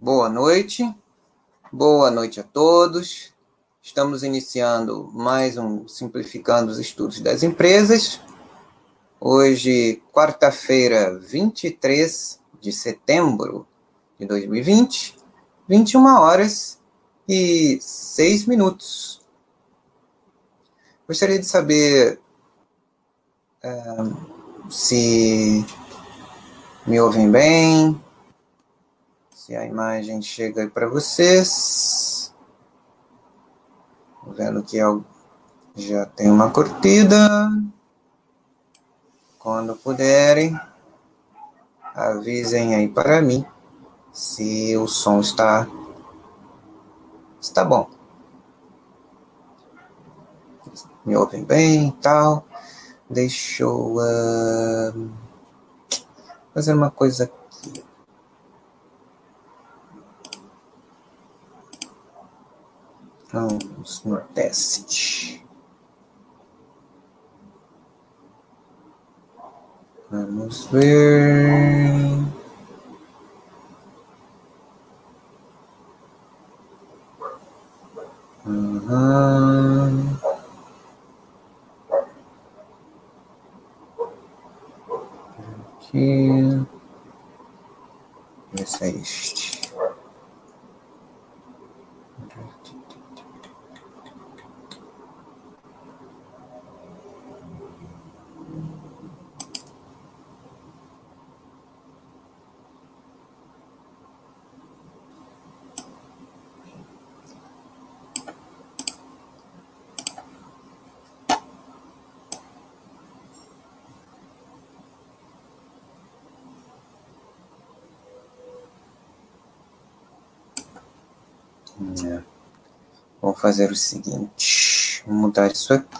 Boa noite, boa noite a todos. Estamos iniciando mais um Simplificando os Estudos das Empresas. Hoje, quarta-feira, 23 de setembro de 2020, 21 horas e 6 minutos. Gostaria de saber uh, se me ouvem bem, se a imagem chega aí para vocês. Vendo que já tem uma curtida. Quando puderem, avisem aí para mim se o som está está bom. Me ouvem bem e tal. Deixa eu uh, fazer uma coisa Vamos no teste. Vamos ver. Uhum. Aqui. Esse é este. É. Vou fazer o seguinte, mudar isso aqui.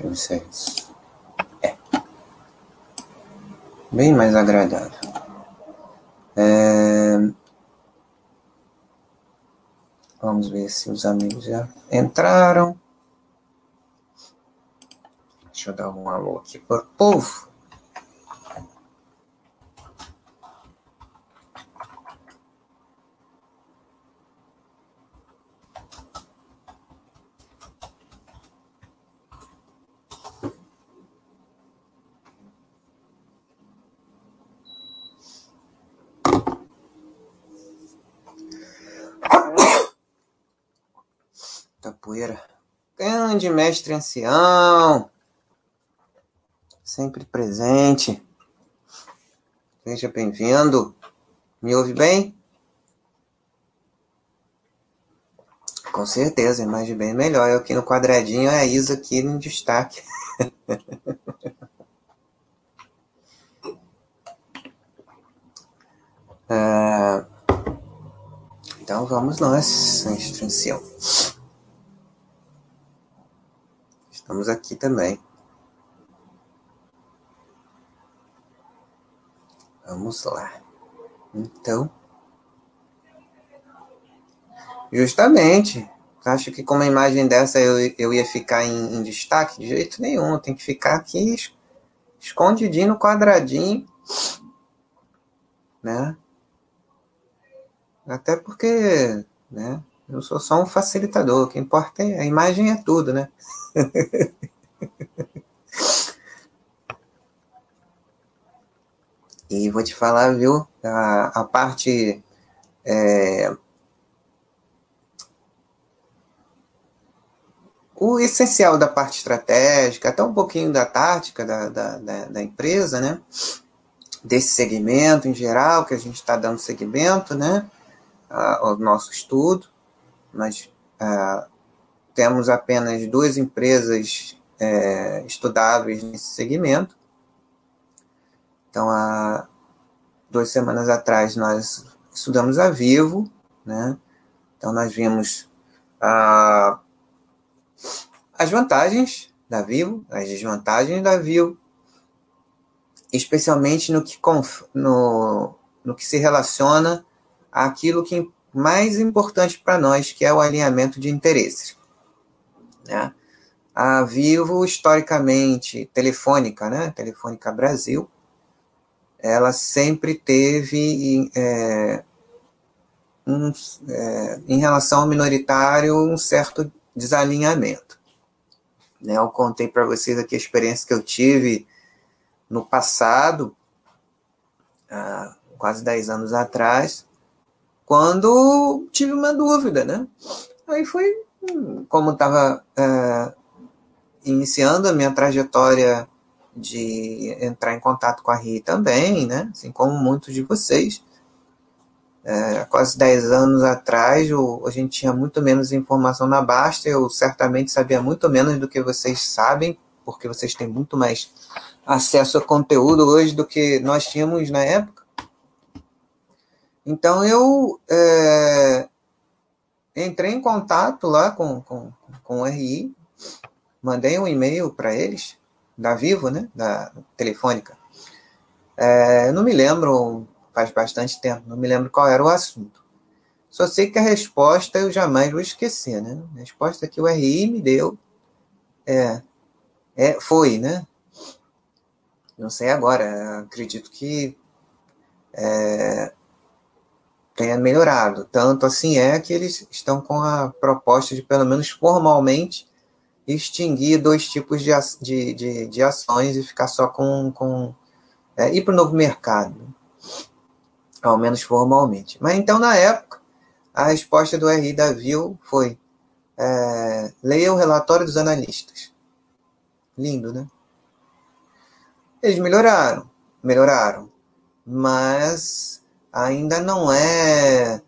Eu é. É. Bem mais agradável. É... Vamos ver se os amigos já entraram. Deixa eu dar um alô aqui para o povo. Grande mestre ancião. Sempre presente. Seja bem-vindo. Me ouve bem? Com certeza, imagem bem melhor. Eu aqui no quadradinho, é a Isa aqui no destaque. é... Então vamos nós, ancião. Estamos aqui também. Vamos lá. Então. Justamente. Acho que com uma imagem dessa eu, eu ia ficar em, em destaque? De jeito nenhum. Tem que ficar aqui escondidinho no quadradinho. Né? Até porque, né? Eu sou só um facilitador. O que importa é a imagem é tudo, né? e vou te falar, viu? A, a parte é, o essencial da parte estratégica, até um pouquinho da tática da, da, da, da empresa, né? Desse segmento em geral, que a gente está dando segmento, né? Ao nosso estudo. Nós é, temos apenas duas empresas é, estudáveis nesse segmento. Então, há duas semanas atrás, nós estudamos a Vivo, né? Então, nós vimos a, as vantagens da Vivo, as desvantagens da Vivo, especialmente no que, no, no que se relaciona àquilo que mais importante para nós, que é o alinhamento de interesses. Né? A Vivo, historicamente, Telefônica, né? Telefônica Brasil, ela sempre teve, é, um, é, em relação ao minoritário, um certo desalinhamento. Né? Eu contei para vocês aqui a experiência que eu tive no passado, há quase 10 anos atrás, quando tive uma dúvida, né? Aí foi, como estava é, iniciando a minha trajetória de entrar em contato com a RI também, né? Assim como muitos de vocês. É, quase 10 anos atrás, eu, a gente tinha muito menos informação na Basta, eu certamente sabia muito menos do que vocês sabem, porque vocês têm muito mais acesso a conteúdo hoje do que nós tínhamos na época. Então eu é, entrei em contato lá com, com, com o RI, mandei um e-mail para eles, da Vivo, né, da Telefônica. É, não me lembro, faz bastante tempo, não me lembro qual era o assunto. Só sei que a resposta eu jamais vou esquecer, né? A resposta que o RI me deu é, é foi, né? Não sei agora, acredito que é, tenha melhorado. Tanto assim é que eles estão com a proposta de, pelo menos formalmente, extinguir dois tipos de, de, de, de ações e ficar só com. com é, ir para o novo mercado, ao menos formalmente. Mas então, na época, a resposta do RI da VIL foi: é, leia o relatório dos analistas. Lindo, né? Eles melhoraram, melhoraram, mas ainda não é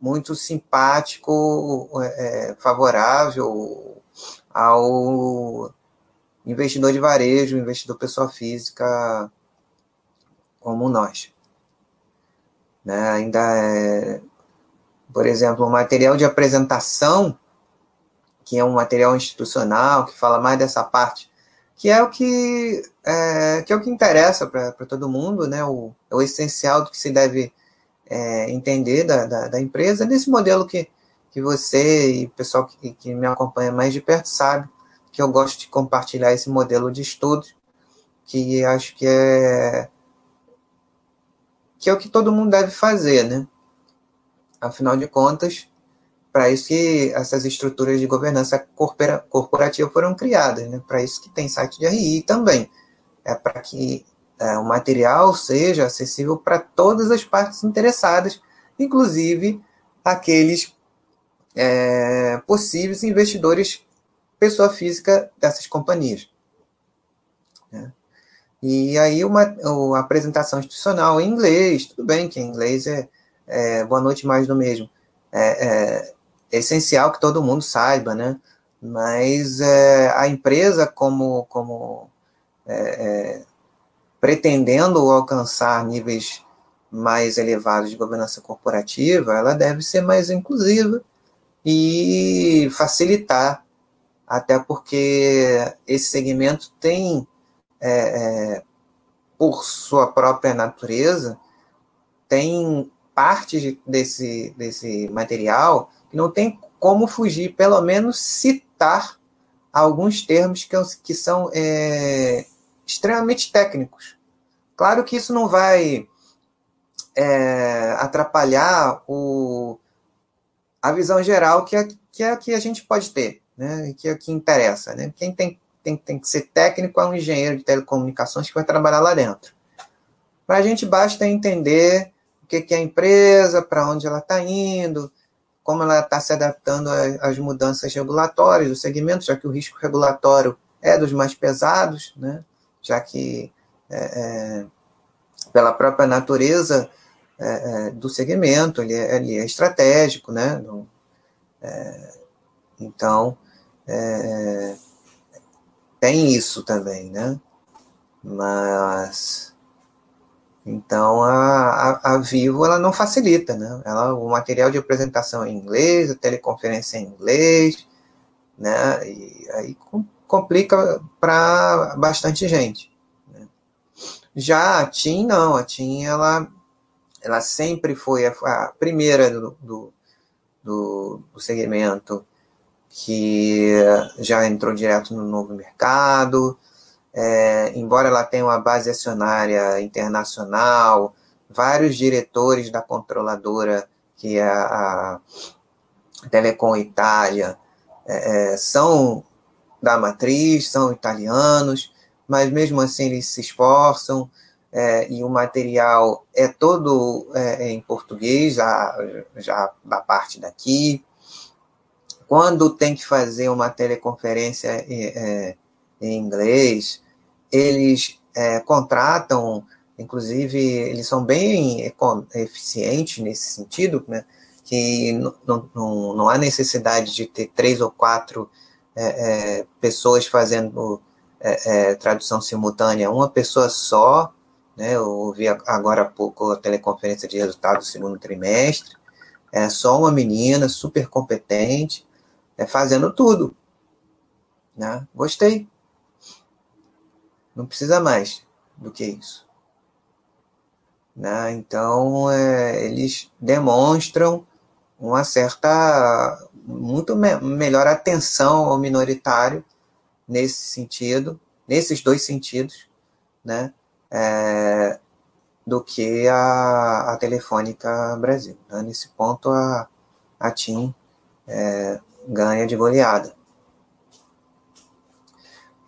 muito simpático, é, favorável ao investidor de varejo, investidor pessoa física como nós. Né? Ainda é, por exemplo, o material de apresentação, que é um material institucional, que fala mais dessa parte, que é o que é, que é o que interessa para todo mundo, né? O, é o essencial do que se deve é, entender da, da, da, empresa, nesse modelo que, que você e o pessoal que, que me acompanha mais de perto sabe que eu gosto de compartilhar esse modelo de estudo, que acho que é que é o que todo mundo deve fazer, né? Afinal de contas, para isso que essas estruturas de governança corporativa foram criadas, né? Para isso que tem site de RI também. É para que é, o material seja acessível para todas as partes interessadas, inclusive aqueles é, possíveis investidores pessoa física dessas companhias. Né? E aí uma, uma, apresentação institucional em inglês, tudo bem que em inglês é, é boa noite mais do mesmo. É, é, é, essencial que todo mundo saiba, né? Mas é, a empresa como, como é, pretendendo alcançar níveis mais elevados de governança corporativa, ela deve ser mais inclusiva, e facilitar, até porque esse segmento tem, é, é, por sua própria natureza, tem parte desse, desse material que não tem como fugir, pelo menos citar alguns termos que, que são é, extremamente técnicos. Claro que isso não vai é, atrapalhar o, a visão geral que é, que é a que a gente pode ter, né? que é o que interessa. Né? Quem tem, tem, tem que ser técnico é um engenheiro de telecomunicações que vai trabalhar lá dentro. Para a gente basta entender o que, que é a empresa, para onde ela está indo, como ela está se adaptando às mudanças regulatórias do segmento, já que o risco regulatório é dos mais pesados, né? já que é, é, pela própria natureza é, é, do segmento, ele é, ele é estratégico, né? É, então, é, tem isso também, né? Mas, então, a, a, a, Vivo, ela não facilita, né? Ela, o material de apresentação é em inglês, a teleconferência é em inglês, né? E aí complica para bastante gente. Né? Já a TIM, não. A TIM, ela ela sempre foi a, a primeira do, do, do, do segmento que já entrou direto no novo mercado, é, embora ela tenha uma base acionária internacional, vários diretores da controladora, que é a Telecom Itália, é, é, são da matriz, são italianos, mas mesmo assim eles se esforçam é, e o material é todo é, em português, já, já da parte daqui. Quando tem que fazer uma teleconferência é, em inglês, eles é, contratam, inclusive, eles são bem eficientes nesse sentido, né? que não, não, há necessidade de ter três ou quatro é, é, pessoas fazendo é, é, tradução simultânea, uma pessoa só, né? Eu ouvi agora há pouco a teleconferência de resultados do segundo trimestre, é só uma menina super competente, é, fazendo tudo. Né? Gostei. Não precisa mais do que isso. Né? Então, é, eles demonstram uma certa, muito me melhor atenção ao minoritário nesse sentido, nesses dois sentidos, né? É, do que a, a Telefônica Brasil. Né? Nesse ponto, a, a TIM é, ganha de goleada.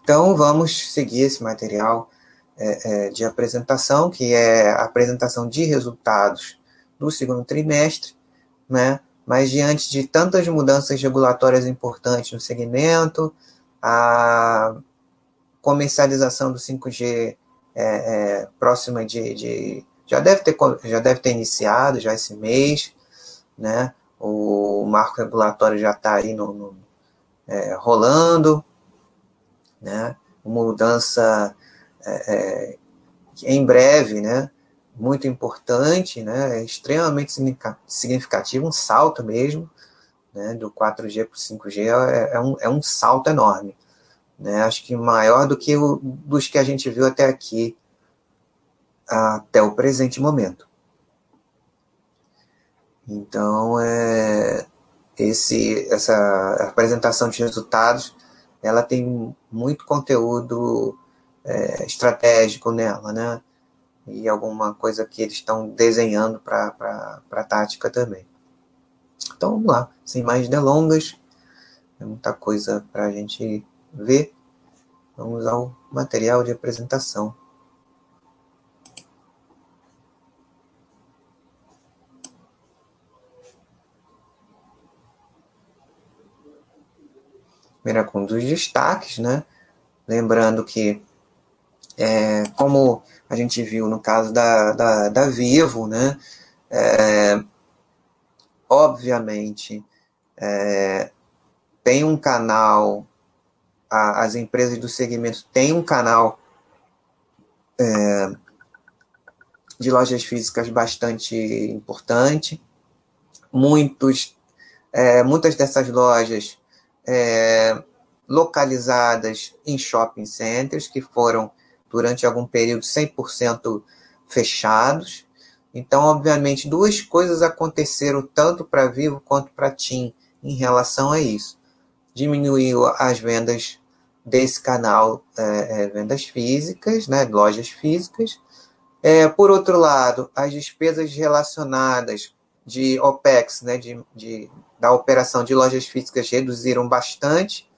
Então, vamos seguir esse material é, é, de apresentação, que é a apresentação de resultados do segundo trimestre, né? mas diante de tantas mudanças regulatórias importantes no segmento, a comercialização do 5G é, é, próxima de, de, já deve ter já deve ter iniciado já esse mês, né? O marco regulatório já está aí no, no é, rolando, né? Uma mudança é, é, em breve, né? Muito importante, né? É extremamente significativo, um salto mesmo, né? Do 4G para o 5G é, um, é um salto enorme, né? Acho que maior do que o, dos que a gente viu até aqui, até o presente momento. Então, é, esse, essa apresentação de resultados ela tem muito conteúdo é, estratégico nela, né? E alguma coisa que eles estão desenhando para a tática também. Então vamos lá, sem mais delongas, é muita coisa para a gente ver. Vamos ao material de apresentação. primeira com dos destaques, né? Lembrando que, é, como a gente viu no caso da, da, da Vivo, né? É, obviamente, é, tem um canal, a, as empresas do segmento têm um canal é, de lojas físicas bastante importante. Muitos, é, muitas dessas lojas é, localizadas em shopping centers, que foram, durante algum período, 100% fechados. Então, obviamente, duas coisas aconteceram tanto para Vivo quanto para TIM em relação a isso. Diminuiu as vendas desse canal, é, é, vendas físicas, né, lojas físicas. É, por outro lado, as despesas relacionadas de OPEX, né, de, de da operação de lojas físicas reduziram bastante,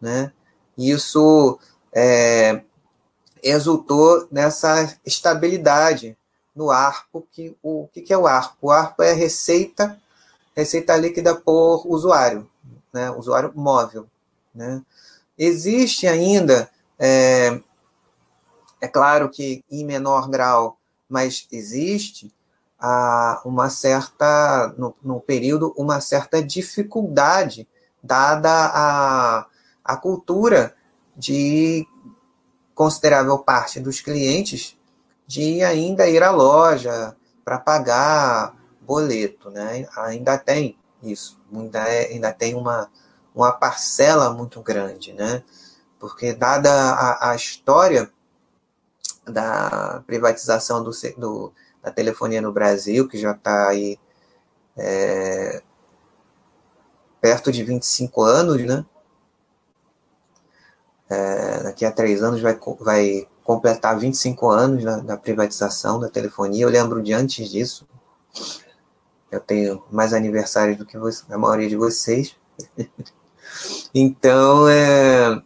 né? Isso é, resultou nessa estabilidade no ARPO, que o que, que é o ARPO? O ARPO é receita, receita líquida por usuário, né? usuário móvel. Né? Existe ainda, é, é claro que em menor grau, mas existe a uma certa, no, no período, uma certa dificuldade, dada a, a cultura de considerável parte dos clientes de ainda ir à loja para pagar boleto, né? Ainda tem isso, ainda, é, ainda tem uma, uma parcela muito grande, né? Porque dada a, a história da privatização do, do da telefonia no Brasil, que já está aí é, perto de 25 anos, né? É, daqui a três anos vai, vai completar 25 anos da privatização da telefonia. Eu lembro de antes disso. Eu tenho mais aniversários do que você, a maioria de vocês. então, é,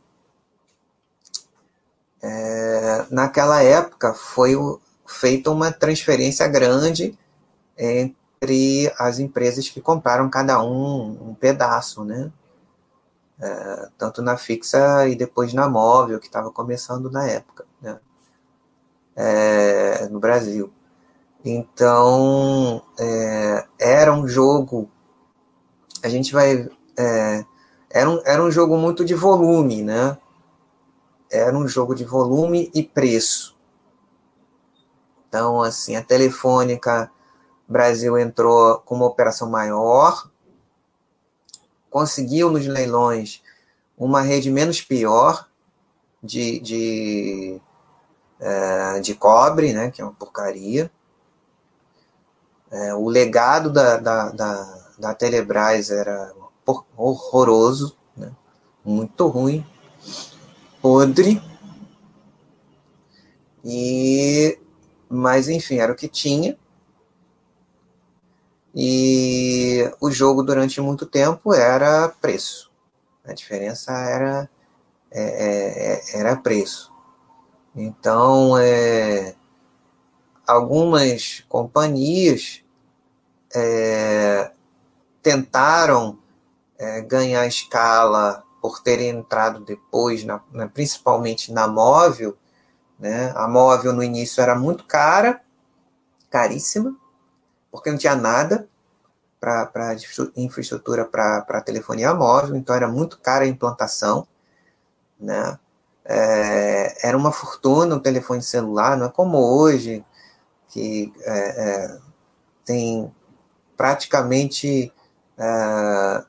é, naquela época foi feita uma transferência grande entre as empresas que compraram cada um um pedaço, né? É, tanto na fixa e depois na móvel, que estava começando na época, né? É, no Brasil. Então, é, era um jogo, a gente vai, é, era, um, era um jogo muito de volume, né? Era um jogo de volume e preço. Então, assim, a Telefônica Brasil entrou com uma operação maior, conseguiu nos leilões uma rede menos pior de, de, é, de cobre, né, que é uma porcaria. É, o legado da, da, da, da, Telebrás era horroroso, né, muito ruim, podre. E, mas enfim, era o que tinha. E o jogo durante muito tempo era preço. A diferença era, é, é, é, era preço. Então, é, algumas companhias é, tentaram é, ganhar escala por terem entrado depois, na, na, principalmente na móvel. Né? A móvel no início era muito cara, caríssima, porque não tinha nada para infraestrutura para telefonia móvel, então era muito cara a implantação, né? É, era uma fortuna o telefone celular, não é como hoje, que é, é, tem praticamente é,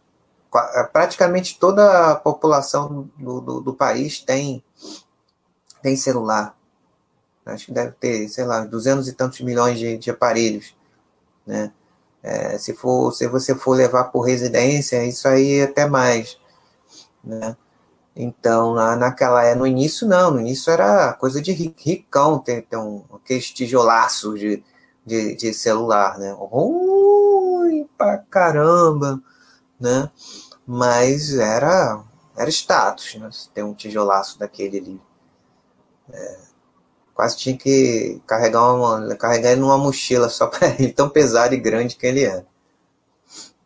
é, praticamente toda a população do, do, do, país tem, tem celular. Acho que deve ter, sei lá, duzentos e tantos milhões de, de aparelhos né? É, se, for, se você for levar por residência, isso aí é até mais, né? Então, na, naquela é no início não, no início era coisa de ricão ter, ter um, aqueles tijolaços de, de, de celular, né? Ruim pra caramba, né? Mas era, era status, né? Ter um tijolaço daquele ali. É, quase tinha que carregar, uma, carregar ele numa mochila só para ele, tão pesado e grande que ele é.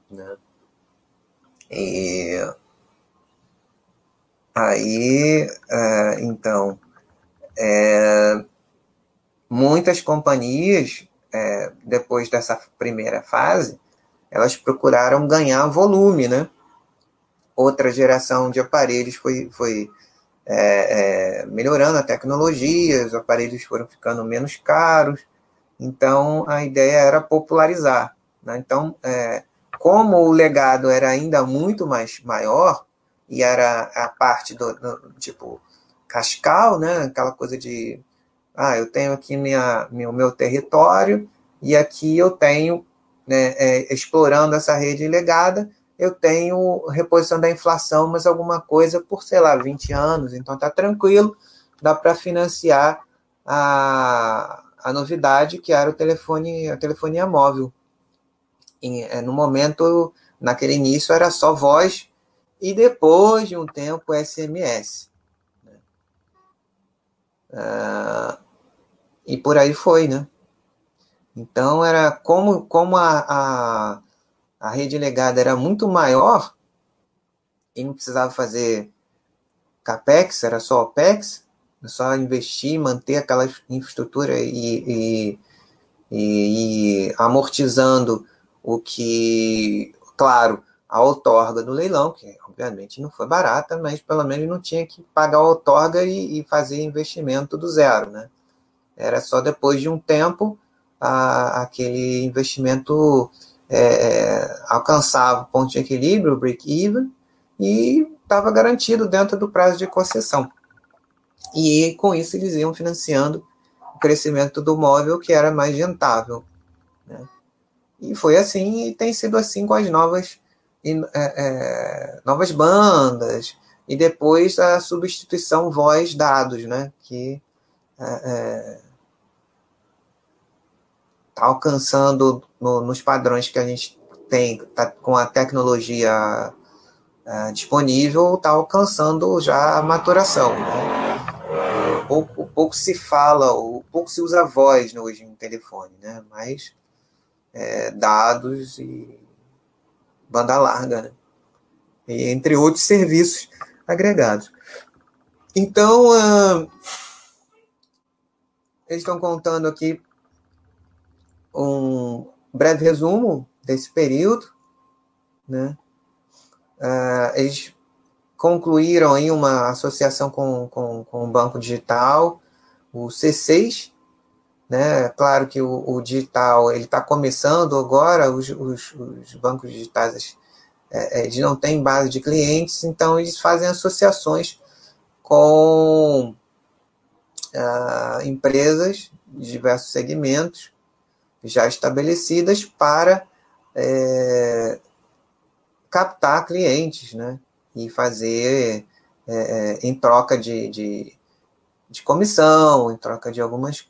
Né? E aí, é, então, é, muitas companhias, é, depois dessa primeira fase, elas procuraram ganhar volume, né? Outra geração de aparelhos foi, foi é, é, melhorando a tecnologia, os aparelhos foram ficando menos caros, então a ideia era popularizar. Né? Então, é, como o legado era ainda muito mais maior, e era a parte do, do, tipo cascal, né? aquela coisa de ah, eu tenho aqui minha, meu, meu território e aqui eu tenho, né, é, explorando essa rede legada, eu tenho reposição da inflação, mas alguma coisa por, sei lá, 20 anos, então tá tranquilo, dá para financiar a, a novidade que era o telefone, a telefonia móvel. E, é, no momento, naquele início, era só voz e depois de um tempo SMS. Né? Ah, e por aí foi, né? Então era como, como a, a a rede legada era muito maior e não precisava fazer capex, era só opex, só investir, manter aquela infraestrutura e, e, e, e amortizando o que, claro, a outorga do leilão, que obviamente não foi barata, mas pelo menos não tinha que pagar a outorga e, e fazer investimento do zero, né? Era só depois de um tempo a, aquele investimento é, é, alcançava o ponto de equilíbrio, o break-even, e estava garantido dentro do prazo de concessão. E com isso eles iam financiando o crescimento do móvel, que era mais rentável. Né? E foi assim, e tem sido assim com as novas é, é, novas bandas, e depois a substituição voz-dados, né? Que é, é, alcançando no, nos padrões que a gente tem, tá, com a tecnologia é, disponível, está alcançando já a maturação. Né? Pouco, pouco se fala, pouco se usa voz hoje no telefone, né? mas é, dados e banda larga, né? e entre outros serviços agregados. Então, uh, eles estão contando aqui um breve resumo desse período, né? Uh, eles concluíram aí uma associação com, com, com o Banco Digital, o C6, né? Claro que o, o digital ele está começando agora, os, os, os bancos digitais é, é, eles não têm base de clientes, então eles fazem associações com ah, empresas de diversos segmentos já estabelecidas para é, captar clientes, né? E fazer é, é em troca de, de, de, comissão, em troca de algumas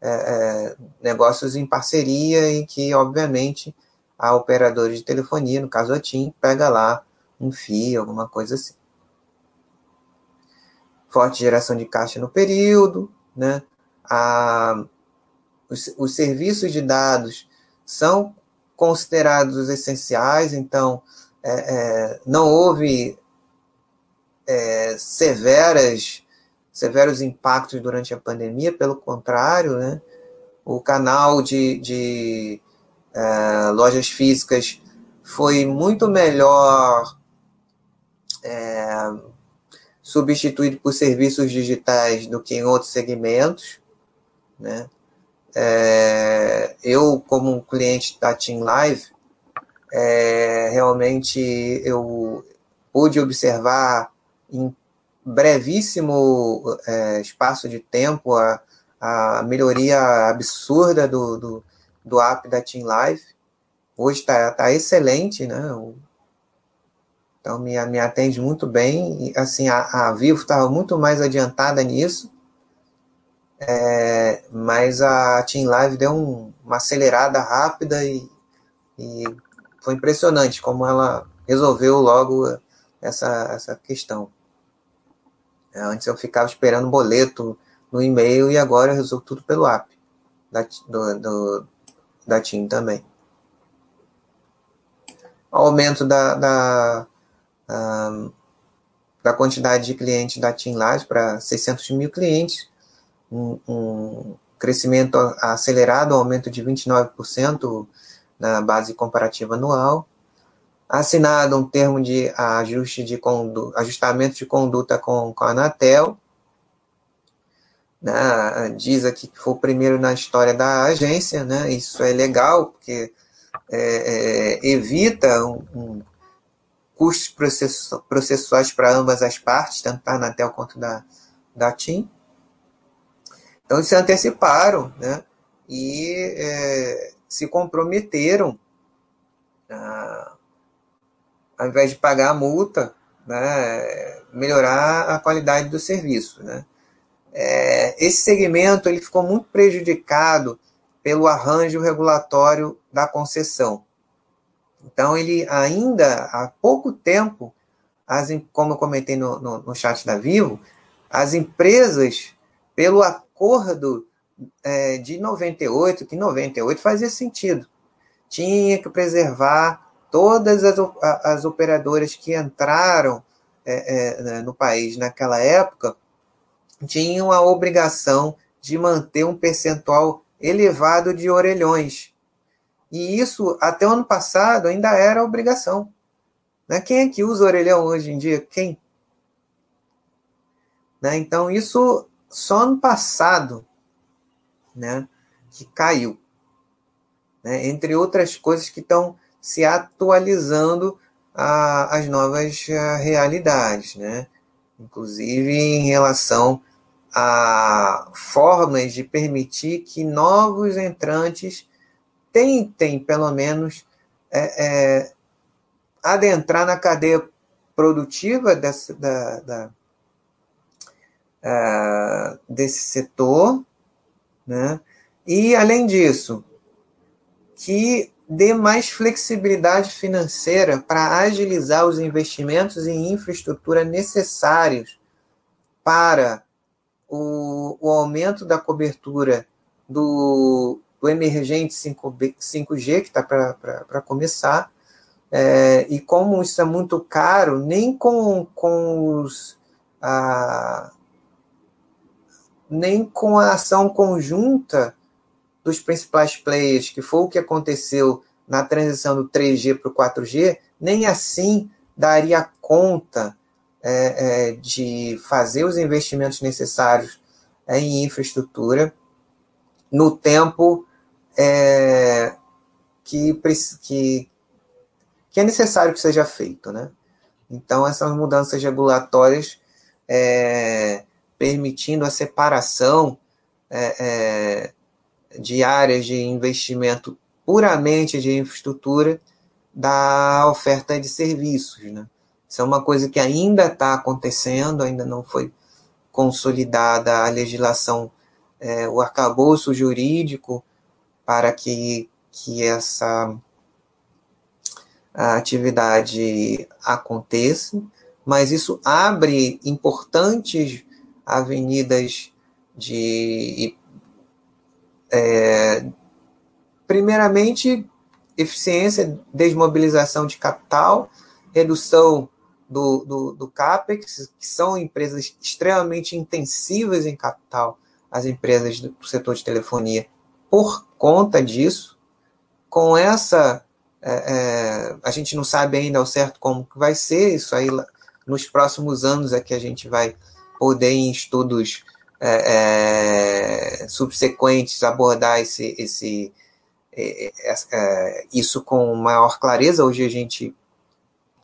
é, é, negócios em parceria e que, obviamente, a operadora de telefonia, no caso a TIM, pega lá um FII, alguma coisa assim. Forte geração de caixa no período, né? A, os, os serviços de dados são considerados essenciais, então é, é, não houve é, severas, severos impactos durante a pandemia, pelo contrário, né? o canal de, de é, lojas físicas foi muito melhor é, substituído por serviços digitais do que em outros segmentos, né? É, eu, como cliente da Team Live, é, realmente eu pude observar em brevíssimo é, espaço de tempo a, a melhoria absurda do, do, do app da Team Live. Hoje está tá excelente, né? Então me, me atende muito bem. E, assim, a, a Vivo estava muito mais adiantada nisso. É, mas a Team Live deu um, uma acelerada rápida e, e, foi impressionante como ela resolveu logo essa, essa questão. É, antes eu ficava esperando boleto no e-mail e agora eu resolvo tudo pelo app da, do, do, da TIM também. Aumento da, da, um, da quantidade de clientes da TIM Live para 600 mil clientes, um, um crescimento acelerado, aumento de 29% na base comparativa anual. Assinado um termo de ajuste de condu, ajustamento de conduta com, com a Anatel, né, diz aqui que foi o primeiro na história da agência, né, isso é legal, porque é, é, evita um, um custos processuais para ambas as partes, tanto da Anatel quanto da, da TIM. Então, eles se anteciparam né, e é, se comprometeram, a, ao invés de pagar a multa, né, melhorar a qualidade do serviço. Né. É, esse segmento ele ficou muito prejudicado pelo arranjo regulatório da concessão. Então, ele ainda há pouco tempo, as, como eu comentei no, no, no chat da Vivo, as empresas, pelo acordo é, de 98, que 98 fazia sentido, tinha que preservar todas as, as operadoras que entraram é, é, no país naquela época tinham a obrigação de manter um percentual elevado de orelhões. E isso, até o ano passado, ainda era obrigação. Né? Quem é que usa orelhão hoje em dia? Quem? Né? Então, isso só ano passado né, que caiu. Né? Entre outras coisas que estão se atualizando às novas ah, realidades. Né? inclusive em relação a formas de permitir que novos entrantes tentem, pelo menos, é, é, adentrar na cadeia produtiva dessa, da, da uh, desse setor, né? e, além disso, que dê mais flexibilidade financeira para agilizar os investimentos em infraestrutura necessários para o, o aumento da cobertura do, do emergente 5 5G, que está para começar, é, e como isso é muito caro, nem com, com os. A, nem com a ação conjunta dos principais players, que foi o que aconteceu na transição do 3G para o 4G, nem assim daria conta é, é, de fazer os investimentos necessários em infraestrutura no tempo é, que, que, que é necessário que seja feito. Né? Então, essas mudanças regulatórias é, permitindo a separação é, é, de áreas de investimento puramente de infraestrutura da oferta de serviços. Né? Isso é uma coisa que ainda está acontecendo, ainda não foi consolidada a legislação, é, o arcabouço jurídico para que, que essa atividade aconteça, mas isso abre importantes avenidas de. É, primeiramente, eficiência, desmobilização de capital, redução do, do, do CAPEX, que são empresas extremamente intensivas em capital, as empresas do setor de telefonia, por conta disso. Com essa, é, é, a gente não sabe ainda ao certo como que vai ser, isso aí nos próximos anos é que a gente vai poder, em estudos é, é, subsequentes, abordar esse, esse, é, é, é, isso com maior clareza. Hoje a gente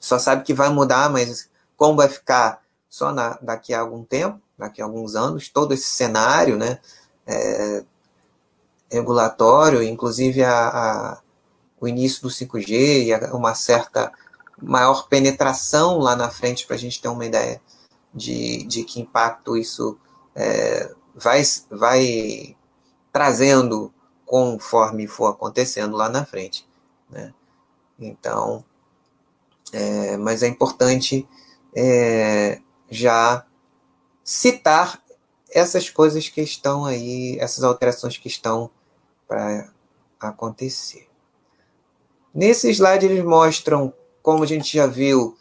só sabe que vai mudar, mas como vai ficar só na, daqui a algum tempo, daqui a alguns anos, todo esse cenário né, regulatório, inclusive a, a, o início do 5G e a, uma certa maior penetração lá na frente para a gente ter uma ideia de, de que impacto isso é, vai, vai trazendo conforme for acontecendo lá na frente. Né? Então, é, mas é importante é, já citar essas coisas que estão aí, essas alterações que estão para acontecer. Nesse slide eles mostram, como a gente já viu,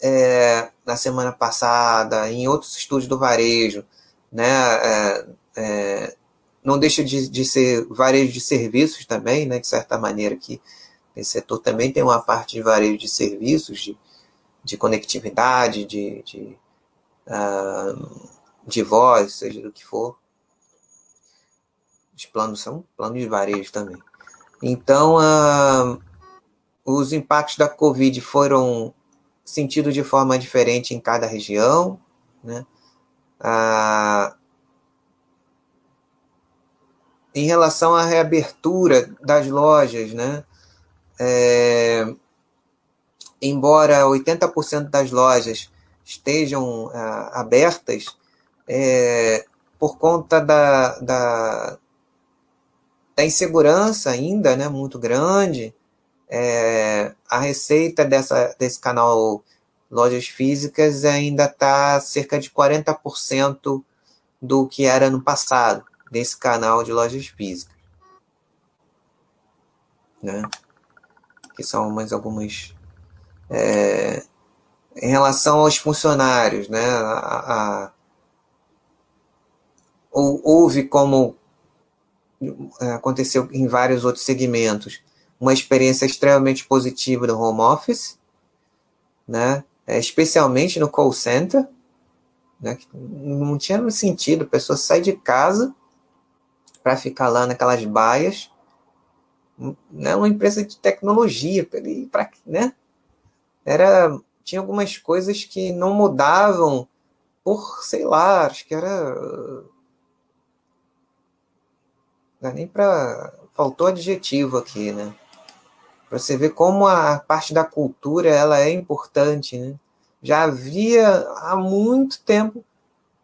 é, na semana passada, em outros estudos do varejo, né, é, é, não deixa de, de, ser varejo de serviços também, né, de certa maneira, que esse setor também tem uma parte de varejo de serviços, de, de conectividade, de, de, uh, de voz, seja do que for. Os planos são planos de varejo também. Então, uh, os impactos da Covid foram sentido de forma diferente em cada região, né? Ah, em relação à reabertura das lojas, né? É, embora 80% das lojas estejam ah, abertas, é, por conta da, da, da, insegurança ainda né, muito grande, é, a receita dessa, desse canal Lojas Físicas ainda está cerca de 40% do que era no passado, desse canal de lojas físicas. Né? Que são mais algumas. É, em relação aos funcionários, né? A, a, houve como é, aconteceu em vários outros segmentos uma experiência extremamente positiva do home office, né? É, especialmente no call center, né? não tinha sentido a pessoa sair de casa para ficar lá naquelas baias, né? Uma empresa de tecnologia, para né? Era tinha algumas coisas que não mudavam por, sei lá, acho que era não dá nem para faltou adjetivo aqui, né? Para você ver como a parte da cultura ela é importante, né? Já havia há muito tempo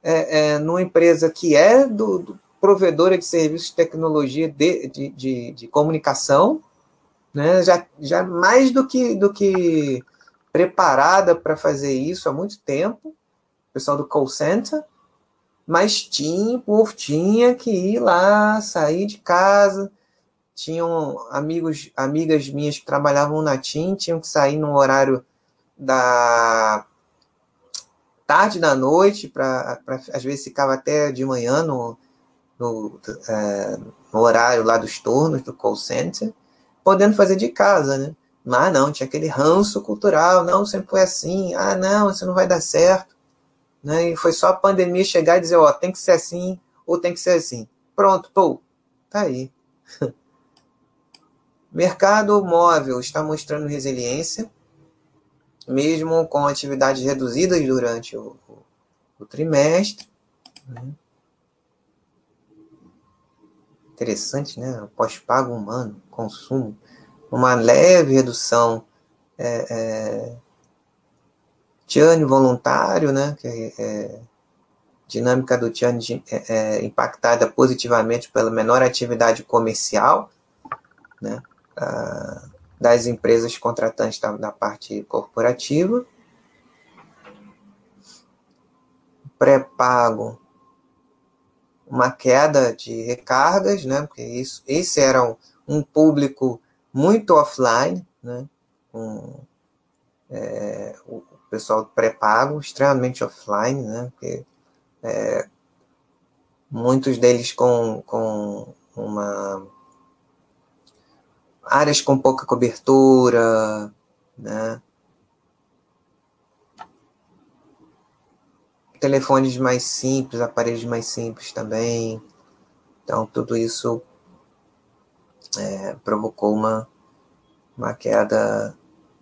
é, é, numa empresa que é do, do provedora de serviços de tecnologia de, de, de, de, comunicação, né? já, já mais do que, do que preparada para fazer isso há muito tempo, o pessoal do call center, mas tinha, o povo tinha que ir lá, sair de casa, tinham amigos, amigas minhas que trabalhavam na TIM, tinham que sair no horário da tarde da noite, para às vezes ficava até de manhã no, no, é, no, horário lá dos turnos do call center, podendo fazer de casa, né? Mas não, tinha aquele ranço cultural, não, sempre foi assim, ah, não, isso não vai dar certo. Né? E foi só a pandemia chegar e dizer, ó, tem que ser assim, ou tem que ser assim. Pronto, pô, tá aí. Mercado móvel está mostrando resiliência, mesmo com atividades reduzidas durante o, o, trimestre. Né? Interessante, né? Pós-pago humano, consumo, uma leve redução é, é, churn voluntário, né? Que é, dinâmica do churn é, é, impactada positivamente pela menor atividade comercial, né? Ah, das empresas contratantes da, da parte corporativa. Pré-pago, uma queda de recargas, né? Porque isso, esse era um, um público muito offline, né? Um, é, o pessoal pré-pago, extremamente offline, né? Porque, é, muitos deles com, com uma áreas com pouca cobertura, né? Telefones mais simples, aparelhos mais simples também. Então, tudo isso é, provocou uma, uma queda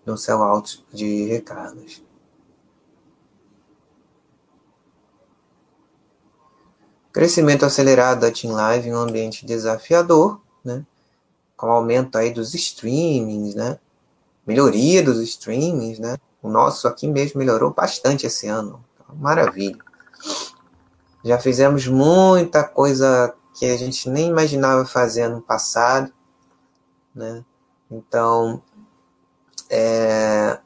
no céu alto de recargas. Crescimento acelerado da Team Live em um ambiente desafiador, né? Com o aumento aí dos streamings, né? Melhoria dos streamings, né? O nosso aqui mesmo melhorou bastante esse ano. Maravilha. Já fizemos muita coisa que a gente nem imaginava fazer no passado, né? Então, é,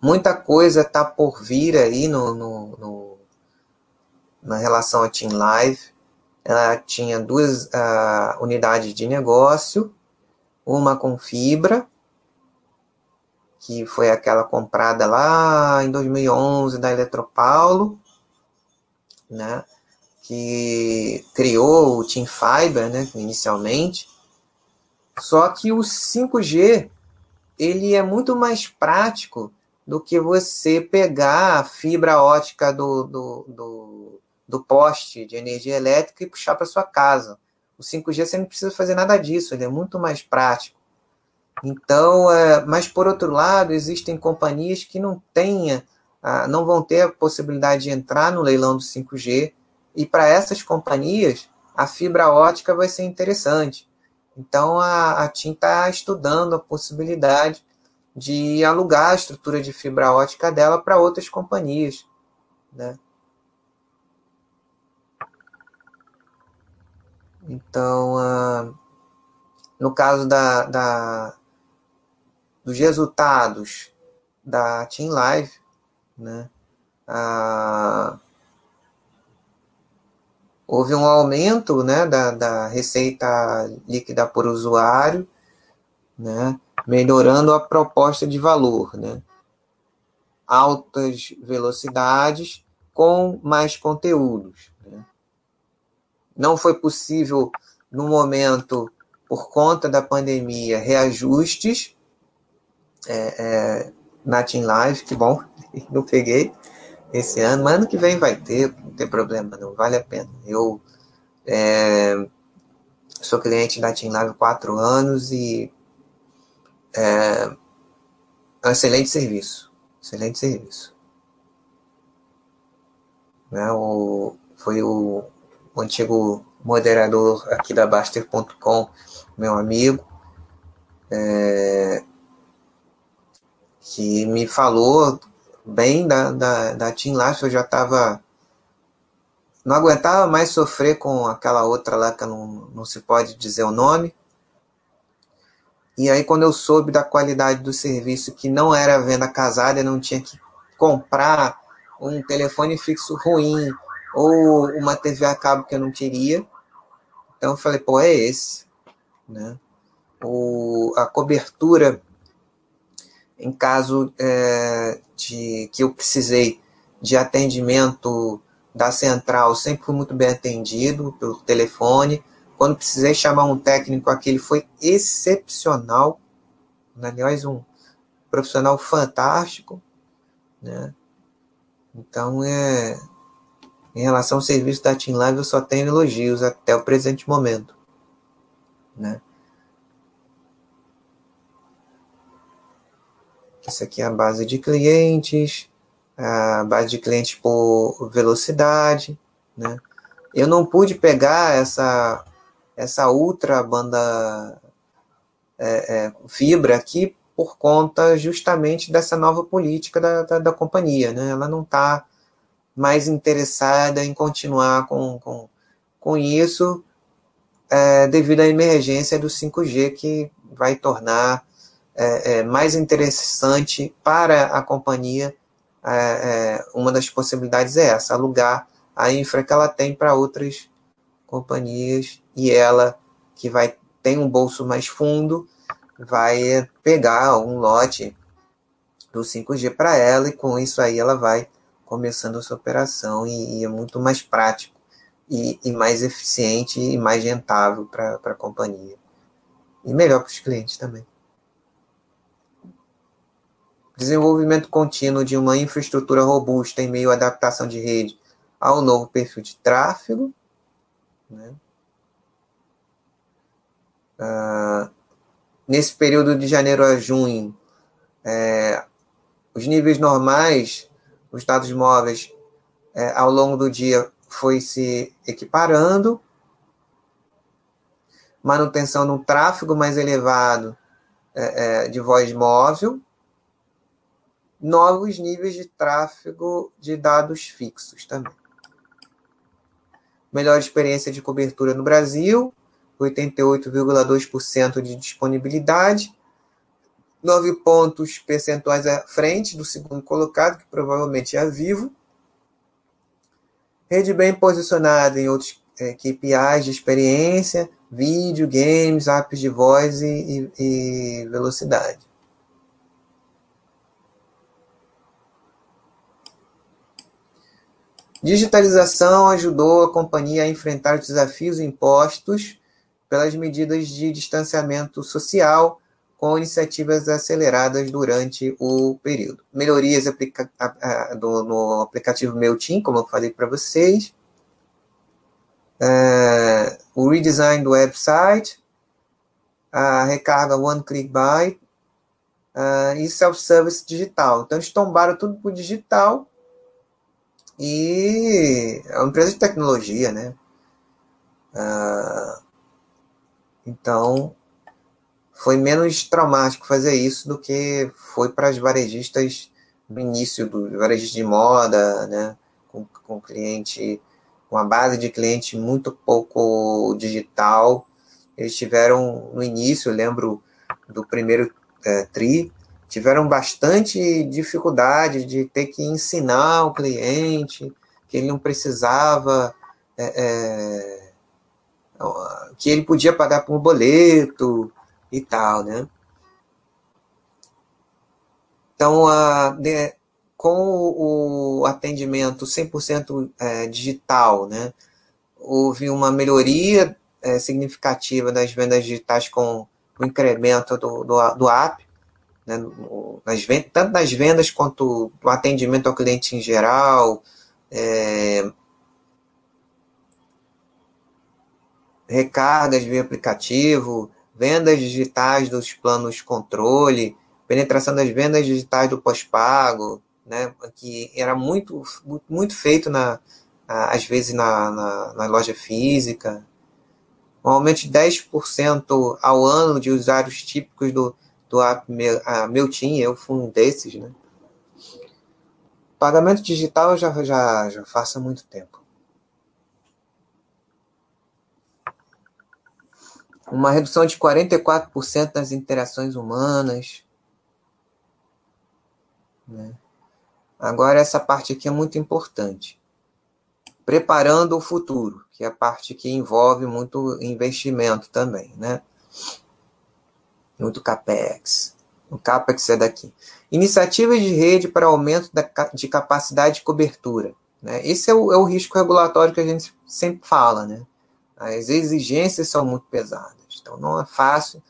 muita coisa está por vir aí no, no, no, na relação à Team Live. Ela tinha duas uh, unidades de negócio, uma com fibra, que foi aquela comprada lá em 2011 da Eletropaulo, né? que criou o Team Fiber, né, inicialmente. Só que o 5G ele é muito mais prático do que você pegar a fibra ótica do, do, do, do poste de energia elétrica e puxar para sua casa. O 5G você não precisa fazer nada disso, ele é muito mais prático. Então, é, mas por outro lado, existem companhias que não tenha, não vão ter a possibilidade de entrar no leilão do 5G, e para essas companhias, a fibra ótica vai ser interessante. Então, a, a TIM está estudando a possibilidade de alugar a estrutura de fibra ótica dela para outras companhias. Né? Então, uh, no caso da, da, dos resultados da Team Live, né, uh, houve um aumento né, da, da receita líquida por usuário, né, melhorando a proposta de valor. Né, altas velocidades com mais conteúdos. Não foi possível, no momento, por conta da pandemia, reajustes é, é, na Team Live, que bom, não peguei esse ano, mas ano que vem vai ter, não tem problema, não vale a pena. Eu é, sou cliente da Team Live há quatro anos e é, é um excelente serviço, excelente serviço. Né, o, foi o o antigo moderador aqui da Baster.com, meu amigo. É, que me falou bem da, da, da Team Life, eu já estava. Não aguentava mais sofrer com aquela outra lá que não, não se pode dizer o nome. E aí, quando eu soube da qualidade do serviço, que não era venda casada, eu não tinha que comprar um telefone fixo ruim ou uma TV a cabo que eu não queria. Então, eu falei, pô, é esse. Né? O, a cobertura em caso é, de que eu precisei de atendimento da central, sempre fui muito bem atendido pelo telefone. Quando precisei chamar um técnico, aquele foi excepcional. Aliás, um profissional fantástico. Né? Então, é, em relação ao serviço da Team Live, eu só tenho elogios até o presente momento. Né? Isso aqui é a base de clientes, a base de clientes por velocidade, né? Eu não pude pegar essa essa ultra banda é, é, fibra aqui por conta justamente dessa nova política da, da, da companhia, né? Ela não está mais interessada em continuar com, com, com isso é, devido à emergência do 5G que vai tornar é, é, mais interessante para a companhia, é, é, uma das possibilidades é essa, alugar a infra que ela tem para outras companhias e ela, que vai tem um bolso mais fundo, vai pegar um lote do 5G para ela e com isso aí ela vai começando a sua operação e, e é muito mais prático e, e, mais eficiente e mais rentável para a companhia. E melhor para os clientes também. Desenvolvimento contínuo de uma infraestrutura robusta em meio à adaptação de rede ao novo perfil de tráfego. Né? Ah, nesse período de janeiro a junho, é, os níveis normais, os dados móveis, é, ao longo do dia foi se equiparando, manutenção no tráfego mais elevado é, é de voz móvel, novos níveis de tráfego de dados fixos também. Melhor experiência de cobertura no Brasil, 88,2% de disponibilidade, 9 pontos percentuais à frente do segundo colocado, que provavelmente é a Vivo. Rede bem posicionada em outros é, KPIs de experiência, vídeo, games, apps de voz e, e, e velocidade. Digitalização ajudou a companhia a enfrentar os desafios impostos pelas medidas de distanciamento social, com iniciativas aceleradas durante o período. Melhorias aplica do, no aplicativo MailChimp, como eu falei para vocês. É, o redesign do website, a recarga One Click Buy uh, e self-service digital. Então, eles tombaram tudo para o digital e é uma empresa de tecnologia, né? Ah, então, foi menos traumático fazer isso do que foi para as varejistas no início do varejista de moda, né? Com, com cliente, com a base de cliente muito pouco digital. Eles tiveram no início, lembro do primeiro é, tri, tiveram bastante dificuldade de ter que ensinar o cliente que ele não precisava, é, é, que ele podia pagar por boleto e tal, né? Então, a, de, com o atendimento 100% é, digital, né, houve uma melhoria é, significativa das vendas digitais com o incremento do, do, do app, né, nas tanto nas vendas quanto no atendimento ao cliente em geral, é, recargas via aplicativo, vendas digitais dos planos controle, penetração das vendas digitais do pós-pago, né, que era muito, muito feito, na, às vezes, na, na, na loja física. Um aumento de 10% ao ano de usuários típicos do, do app meu, a meu Team, eu fui um desses, né? Pagamento digital eu já, já, já faço há muito tempo. Uma redução de 44% nas interações humanas. Né? Agora, essa parte aqui é muito importante. Preparando o futuro, que é a parte que envolve muito investimento também, né? Muito CAPEX. O CAPEX é daqui. Iniciativas de rede para aumento da, de capacidade de cobertura. Né? Esse é o, é o risco regulatório que a gente sempre fala, né? As exigências são muito pesadas. Então, não é fácil.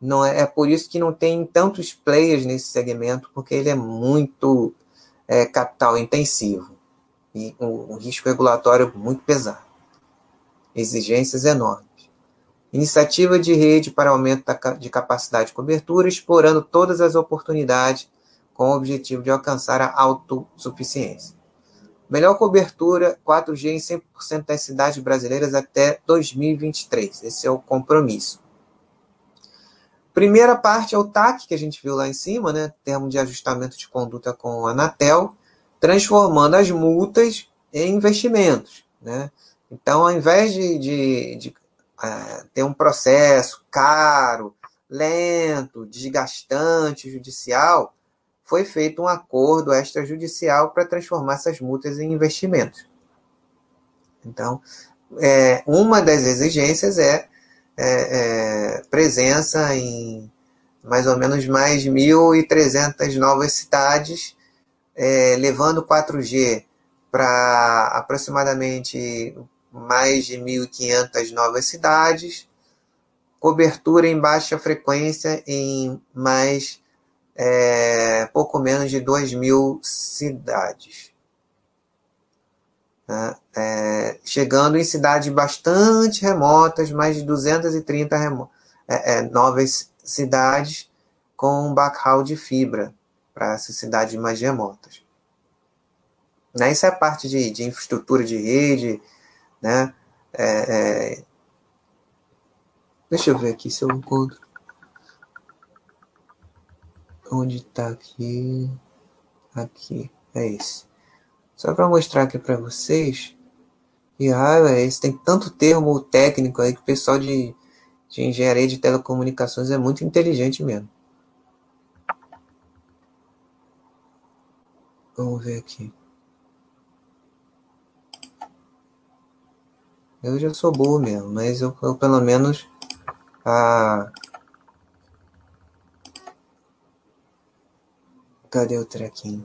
Não é, é por isso que não tem tantos players nesse segmento, porque ele é muito é, capital intensivo e um, risco regulatório muito pesado. Exigências enormes. Iniciativa de rede para aumento de capacidade de cobertura, explorando todas as oportunidades com o objetivo de alcançar a autossuficiência. Melhor cobertura 4G em 100% das cidades brasileiras até 2023. Esse é o compromisso. Primeira parte é o TAC, que a gente viu lá em cima, né? Termo de ajustamento de conduta com a Anatel, transformando as multas em investimentos, né? Então, ao invés de, de, de uh, ter um processo caro, lento, desgastante, judicial, foi feito um acordo extrajudicial para transformar essas multas em investimentos. Então, é, uma das exigências é, é, é presença em mais ou menos mais 1.300 novas cidades, é, levando 4G para aproximadamente mais de 1.500 novas cidades, cobertura em baixa frequência em mais é, pouco menos de 2 mil cidades. Né? É, chegando em cidades bastante remotas, mais de 230 remo é, é, novas cidades com backhaul de fibra para essas cidades mais remotas. Né? Isso é parte de, de infraestrutura de rede. Né? É, é, deixa eu ver aqui se eu encontro. Onde está aqui? Aqui, é esse. Só para mostrar aqui para vocês. E raiva é esse. Tem tanto termo técnico aí que o pessoal de, de engenharia de telecomunicações é muito inteligente mesmo. Vamos ver aqui. Eu já sou burro mesmo, mas eu, eu pelo menos a Cadê o trequinho?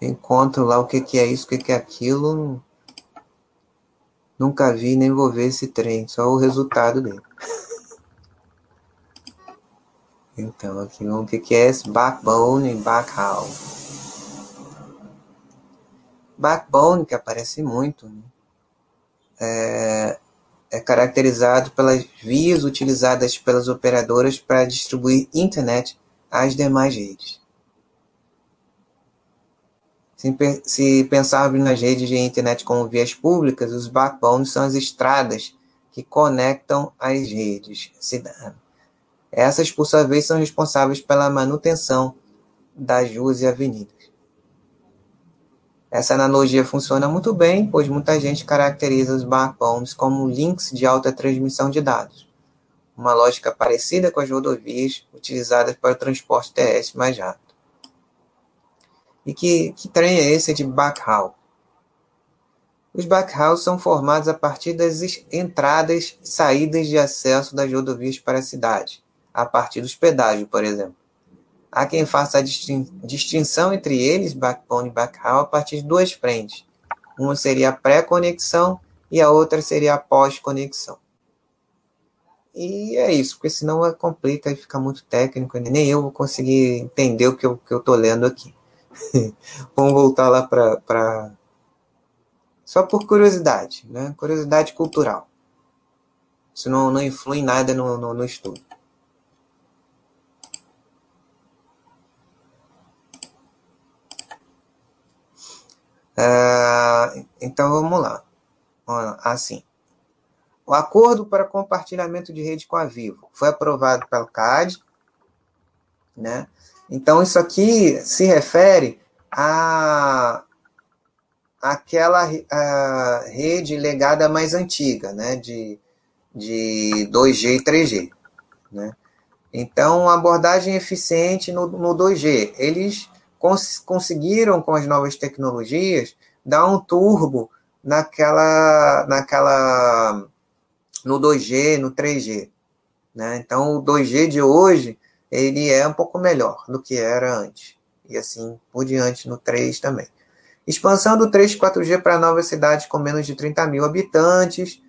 Encontro lá o que, que é isso, o que, que é aquilo. Nunca vi nem vou ver esse trem, só o resultado dele. então, aqui o que, que é esse backbone e backhaul. Backbone, que aparece muito, né? é, é caracterizado pelas vias utilizadas pelas operadoras para distribuir internet às demais redes. Se pensarmos nas redes de internet como vias públicas, os backbones são as estradas que conectam as redes. Essas, por sua vez, são responsáveis pela manutenção das ruas e avenidas. Essa analogia funciona muito bem, pois muita gente caracteriza os backbones como links de alta transmissão de dados, uma lógica parecida com as rodovias utilizadas para o transporte terrestre mais rápido. E que, que trem é esse de backhaul? Os backhauls são formados a partir das entradas e saídas de acesso das rodovias para a cidade, a partir dos pedágios, por exemplo. Há quem faça a distinção entre eles, backbone e backhaul, a partir de duas frentes. Uma seria a pré-conexão e a outra seria a pós-conexão. E é isso, porque senão é complica e fica muito técnico, nem eu vou conseguir entender o que eu estou lendo aqui. Vamos voltar lá para. Só por curiosidade, né? Curiosidade cultural. Isso não, não influi em nada no, no, no estudo. Uh, então vamos lá. Assim. O acordo para compartilhamento de rede com a Vivo foi aprovado pelo CAD Né? Então, isso aqui se refere a aquela rede legada mais antiga, né, de, de 2G e 3G. Né? Então, abordagem eficiente no, no 2G. Eles cons conseguiram, com as novas tecnologias, dar um turbo naquela, naquela no 2G, no 3G. Né? Então, o 2G de hoje, ele é um pouco melhor do que era antes. E assim por diante no 3 também. Expansão do 3 4G para novas cidades com menos de 30 mil habitantes,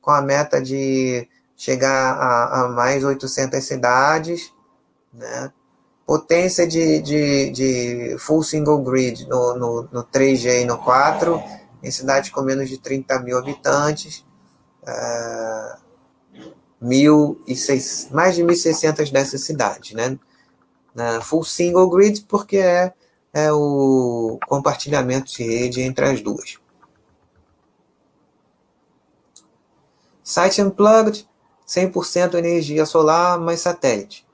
com a meta de chegar a, a mais 800 cidades, né? Potência de, de, de full single grid no, no, no 3G e no 4, em cidades com menos de 30 mil habitantes, uh, mil e seis, mais de 1.600 dessas cidades, né? Na full single grid, porque é é o compartilhamento de rede entre as duas. Site Unplugged, 100% energia solar mais satélite.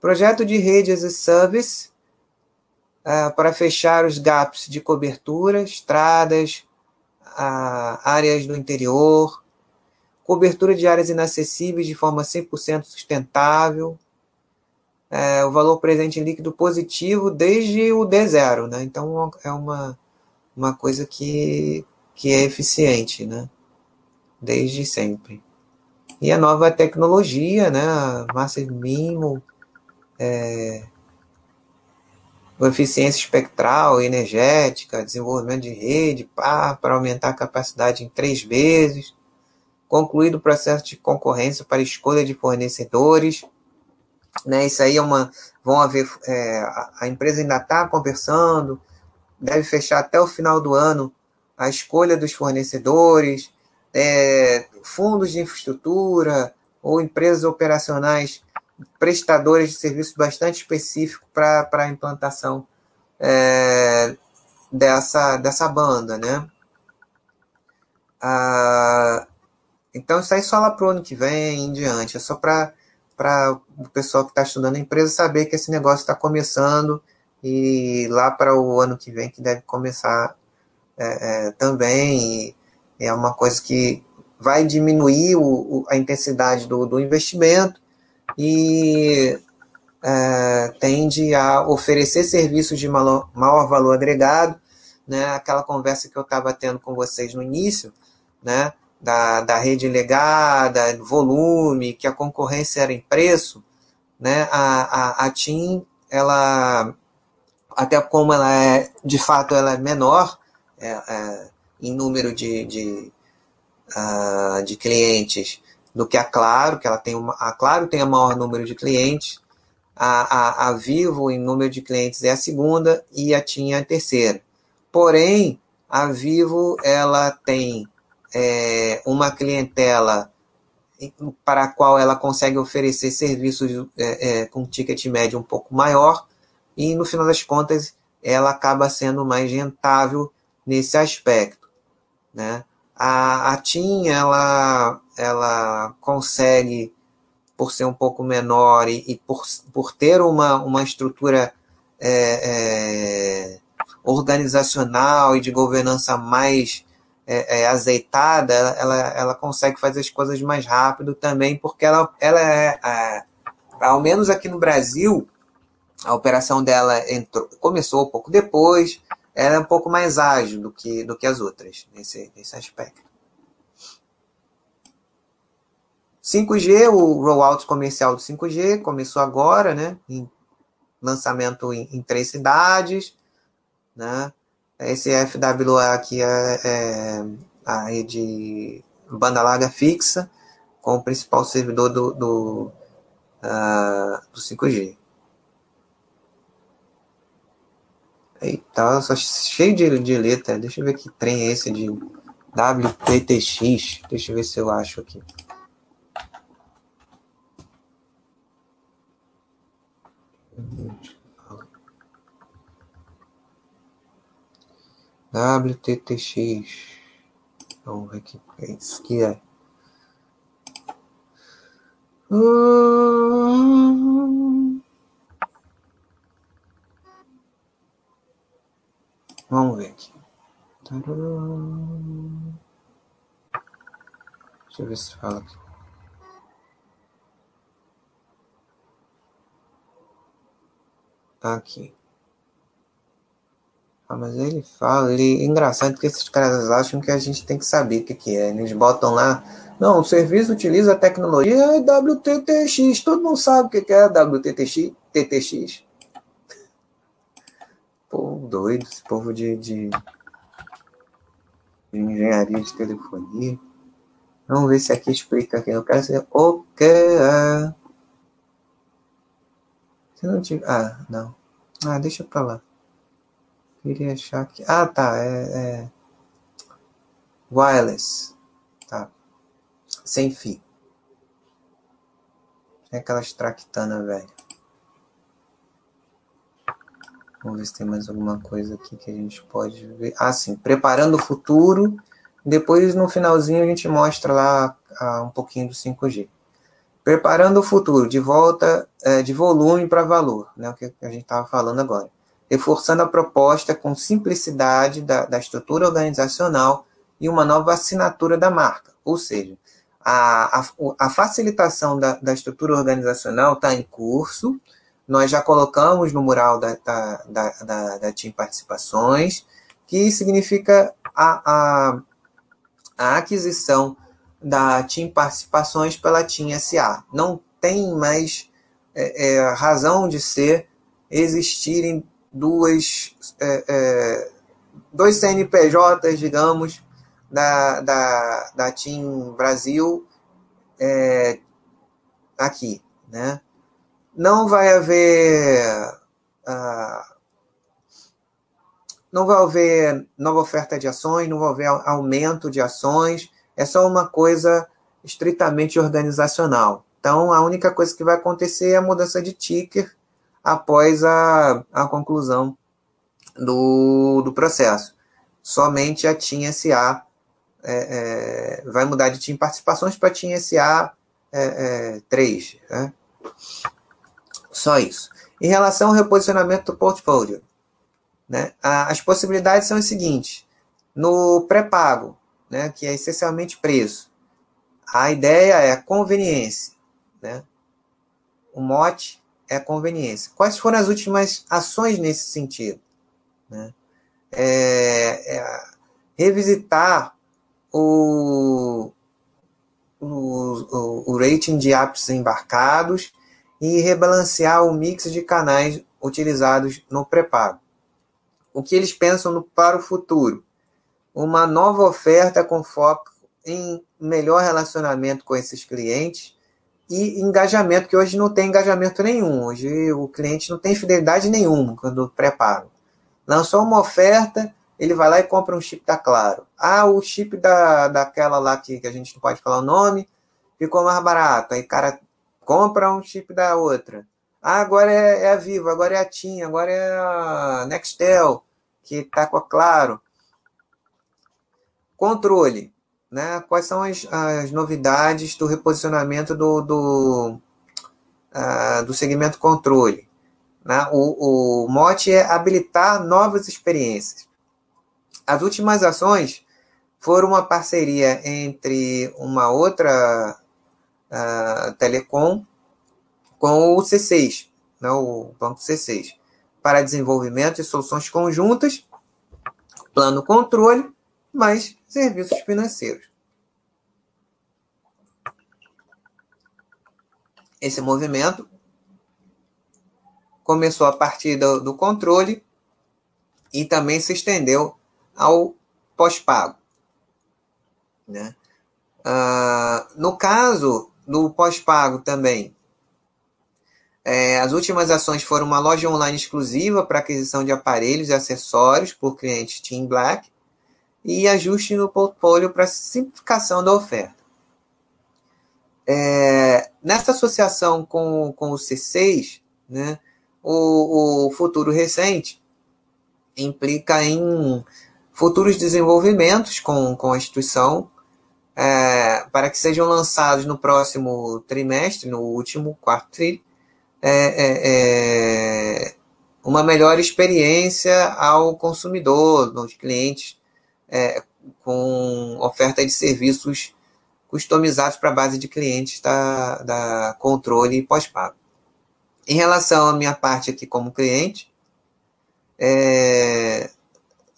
Projeto de rede as a service uh, para fechar os gaps de cobertura, estradas, uh, áreas do interior, cobertura de áreas inacessíveis de forma 100% sustentável, é, o valor presente em líquido positivo desde o D0, né? Então é uma, uma coisa que, que é eficiente, né? Desde sempre. E a nova tecnologia, né? Massive MIMO, é, eficiência espectral, energética, desenvolvimento de rede, para aumentar a capacidade em três vezes, concluído o processo de concorrência para escolha de fornecedores, né? Isso aí é uma. Vão haver. É, a empresa ainda está conversando, deve fechar até o final do ano a escolha dos fornecedores, é, fundos de infraestrutura ou empresas operacionais prestadores de serviço bastante específico para a implantação é, dessa, dessa banda, né? Ah, então isso aí só lá para o ano que vem em diante, é só para para o pessoal que está estudando a empresa saber que esse negócio está começando e lá para o ano que vem que deve começar é, é, também. é uma coisa que vai diminuir o, o, a intensidade do, do investimento e é, tende a oferecer serviços de maior, maior valor agregado, né? Aquela conversa que eu estava tendo com vocês no início, né? Da, da rede legada, volume, que a concorrência era em preço, né, a, a, a TIM, ela, até como ela é, de fato, ela é menor é, é, em número de, de, uh, de clientes do que a Claro, que ela tem uma, a Claro tem o maior número de clientes, a, a, a Vivo em número de clientes é a segunda e a TIM é a terceira. Porém, a Vivo ela tem é, uma clientela para a qual ela consegue oferecer serviços é, é, com ticket médio um pouco maior e no final das contas ela acaba sendo mais rentável nesse aspecto, né? A, a TIM ela, ela consegue por ser um pouco menor e, e por, por ter uma, uma estrutura é, é organizacional e de governança mais é, é, azeitada, ela, ela consegue fazer as coisas mais rápido também, porque ela, ela é, é, ao menos aqui no Brasil, a operação dela entrou, começou um pouco depois, ela é um pouco mais ágil do que, do que as outras, nesse, nesse aspecto. 5G, o rollout comercial do 5G começou agora, né? Em lançamento em, em três cidades, né? Esse FWA aqui é, é a rede banda larga fixa com o principal servidor do, do, uh, do 5G. Eita, só cheio de, de letra. Deixa eu ver que trem é esse de WPTX. Deixa eu ver se eu acho aqui. WTTX. Vamos ver aqui, é isso que é. Hum. Vamos ver aqui. Deixa eu ver se fala aqui. Tá aqui. Ah, mas ele fala, ele... engraçado que esses caras acham que a gente tem que saber o que, que é. Eles botam lá, não, o serviço utiliza a tecnologia WTTX. Todo mundo sabe o que, que é WTTX. TTX. Povo doido, esse povo de, de, de engenharia de telefonia. Vamos ver se aqui explica aqui. Eu quero saber o que é. Se não tiver. Ah, não. Ah, deixa pra lá. Queria achar que. Ah, tá. É, é... Wireless. Tá. Sem fio. É aquelas tractana velha. Vamos ver se tem mais alguma coisa aqui que a gente pode ver. Ah, sim. Preparando o futuro. Depois, no finalzinho, a gente mostra lá ah, um pouquinho do 5G. Preparando o futuro, de volta é, de volume para valor, né, o que a gente estava falando agora. Reforçando a proposta com simplicidade da, da estrutura organizacional e uma nova assinatura da marca. Ou seja, a, a, a facilitação da, da estrutura organizacional está em curso, nós já colocamos no mural da, da, da, da, da Team Participações, que significa a, a, a aquisição da Team Participações pela Team SA. Não tem mais é, é, razão de ser existirem duas, é, é dois CNPJs, digamos, da, da, da Team Brasil é, aqui, né? não vai haver. Uh, não vai haver nova oferta de ações, não vai haver aumento de ações, é só uma coisa estritamente organizacional. Então, a única coisa que vai acontecer é a mudança de ticker após a, a conclusão do, do processo. Somente a TIM SA é, é, vai mudar de TIM Participações para TIM SA é, 3. É, né? Só isso. Em relação ao reposicionamento do portfólio, né, as possibilidades são as seguintes. No pré-pago, né, que é essencialmente preço, a ideia é conveniência. Né? O mote é conveniência. Quais foram as últimas ações nesse sentido? Né? É, é revisitar o, o, o, o rating de apps embarcados e rebalancear o mix de canais utilizados no pré-pago. O que eles pensam no, para o futuro? Uma nova oferta com foco em melhor relacionamento com esses clientes e engajamento, que hoje não tem engajamento nenhum. Hoje o cliente não tem fidelidade nenhuma quando pré-pago. Lançou uma oferta, ele vai lá e compra um chip da Claro. Ah, o chip da, daquela lá que, que a gente não pode falar o nome, ficou mais barato. Aí cara compra um chip da outra. Ah, agora é, é a Vivo, agora é a TIM, agora é a Nextel, que está com a Claro. Controle. Né? Quais são as, as novidades do reposicionamento do, do, uh, do segmento controle? Né? O, o mote é habilitar novas experiências. As últimas ações foram uma parceria entre uma outra uh, Telecom com o C6, né, o Banco C6, para desenvolvimento de soluções conjuntas, plano controle, mais serviços financeiros. Esse movimento começou a partir do, do controle e também se estendeu ao pós-pago. Né? Uh, no caso no pós-pago também. É, as últimas ações foram uma loja online exclusiva para aquisição de aparelhos e acessórios por clientes Team Black e ajuste no portfólio para simplificação da oferta. É, nessa associação com, com o C6, né, o, o futuro recente implica em futuros desenvolvimentos com, com a instituição é, para que sejam lançados no próximo trimestre, no último quarto tri, é, é, é uma melhor experiência ao consumidor, nos clientes, é, com oferta de serviços customizados para a base de clientes da, da controle pós-pago. Em relação à minha parte aqui como cliente, é,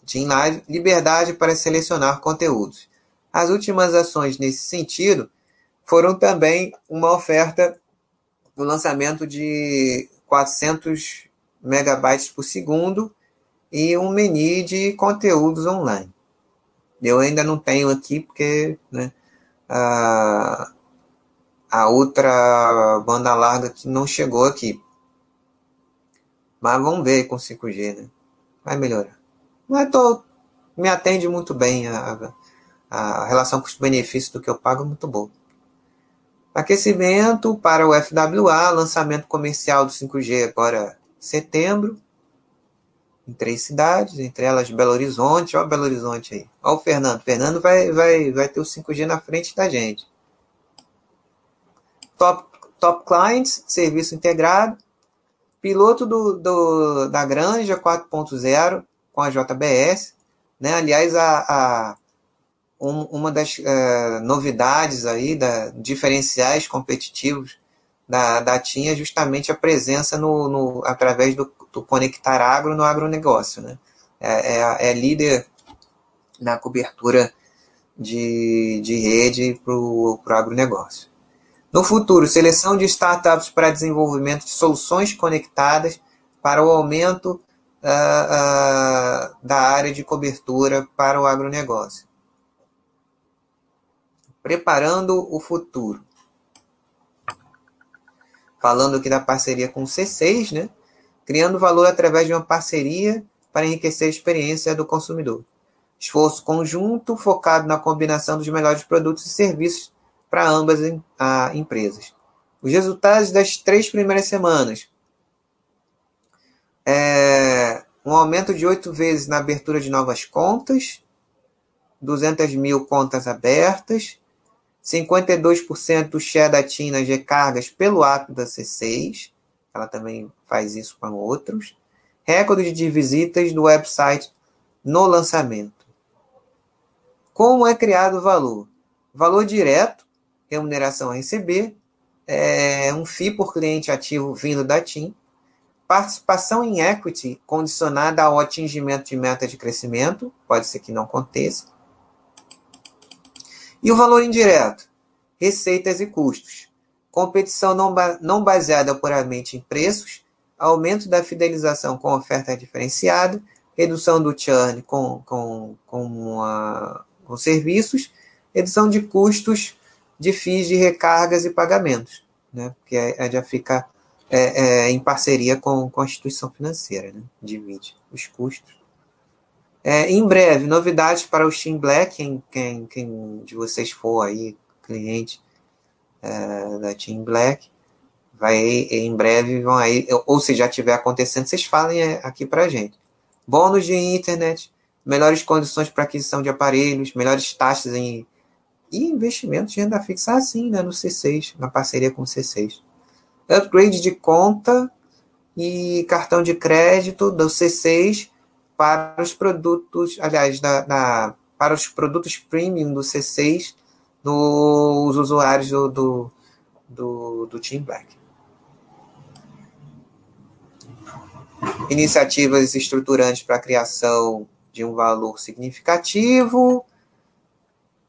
Team Live, liberdade para selecionar conteúdos. As últimas ações nesse sentido foram também uma oferta no lançamento de 400 megabytes por segundo e um menu de conteúdos online. Eu ainda não tenho aqui porque né, a, a outra banda larga que não chegou aqui. Mas vamos ver com 5G, né? Vai melhorar. Mas tô, me atende muito bem. A, a relação custo-benefício do que eu pago é muito boa. Aquecimento para o FWA, lançamento comercial do 5G agora setembro, em três cidades, entre elas Belo Horizonte. Olha Belo Horizonte aí. Olha o Fernando. Fernando vai, vai, vai ter o 5G na frente da gente. Top, top Clients, serviço integrado. Piloto do, do da Granja 4.0 com a JBS. Né? Aliás, a, a um, uma das uh, novidades aí, da, diferenciais competitivos da, da TIM é justamente a presença no, no através do, do, Conectar Agro no agronegócio. Né? É, é, é líder na cobertura de, de rede para o agronegócio. No futuro, seleção de startups para desenvolvimento de soluções conectadas para o aumento uh, uh, da área de cobertura para o agronegócio. Preparando o futuro falando aqui da parceria com o C6, né? criando valor através de uma parceria para enriquecer a experiência do consumidor. Esforço conjunto focado na combinação dos melhores produtos e serviços para ambas a, empresas. Os resultados das três primeiras semanas. É, um aumento de oito vezes na abertura de novas contas, 200 mil contas abertas, 52% do share da TIM nas recargas pelo app da C6, ela também faz isso com outros. Recorde de visitas do website no lançamento. Como é criado o valor? Valor direto, remuneração a receber, é um FII por cliente ativo vindo da TIM, participação em equity condicionada ao atingimento de meta de crescimento, pode ser que não aconteça, e o valor indireto? Receitas e custos. Competição não, não baseada puramente em preços, aumento da fidelização com oferta diferenciada, redução do churn com, com, com, a, com serviços, redução de custos de FIIs de recargas e pagamentos, né? porque é, já fica é, é, em parceria com, com a instituição financeira, né? divide os custos. É, em breve, novidades para o Steam Black, quem, quem, quem de vocês for aí, cliente é, da Team Black, vai em breve vão aí, ou se já estiver acontecendo, vocês falem é, aqui para gente. Bônus de internet, melhores condições para aquisição de aparelhos, melhores taxas em e investimentos de renda fixa assim, né, no C6, na parceria com o C6. Upgrade de conta e cartão de crédito do C6 para os produtos, aliás, da, da, para os produtos premium do C6 dos usuários do, do, do, do Team Black. Iniciativas estruturantes para a criação de um valor significativo.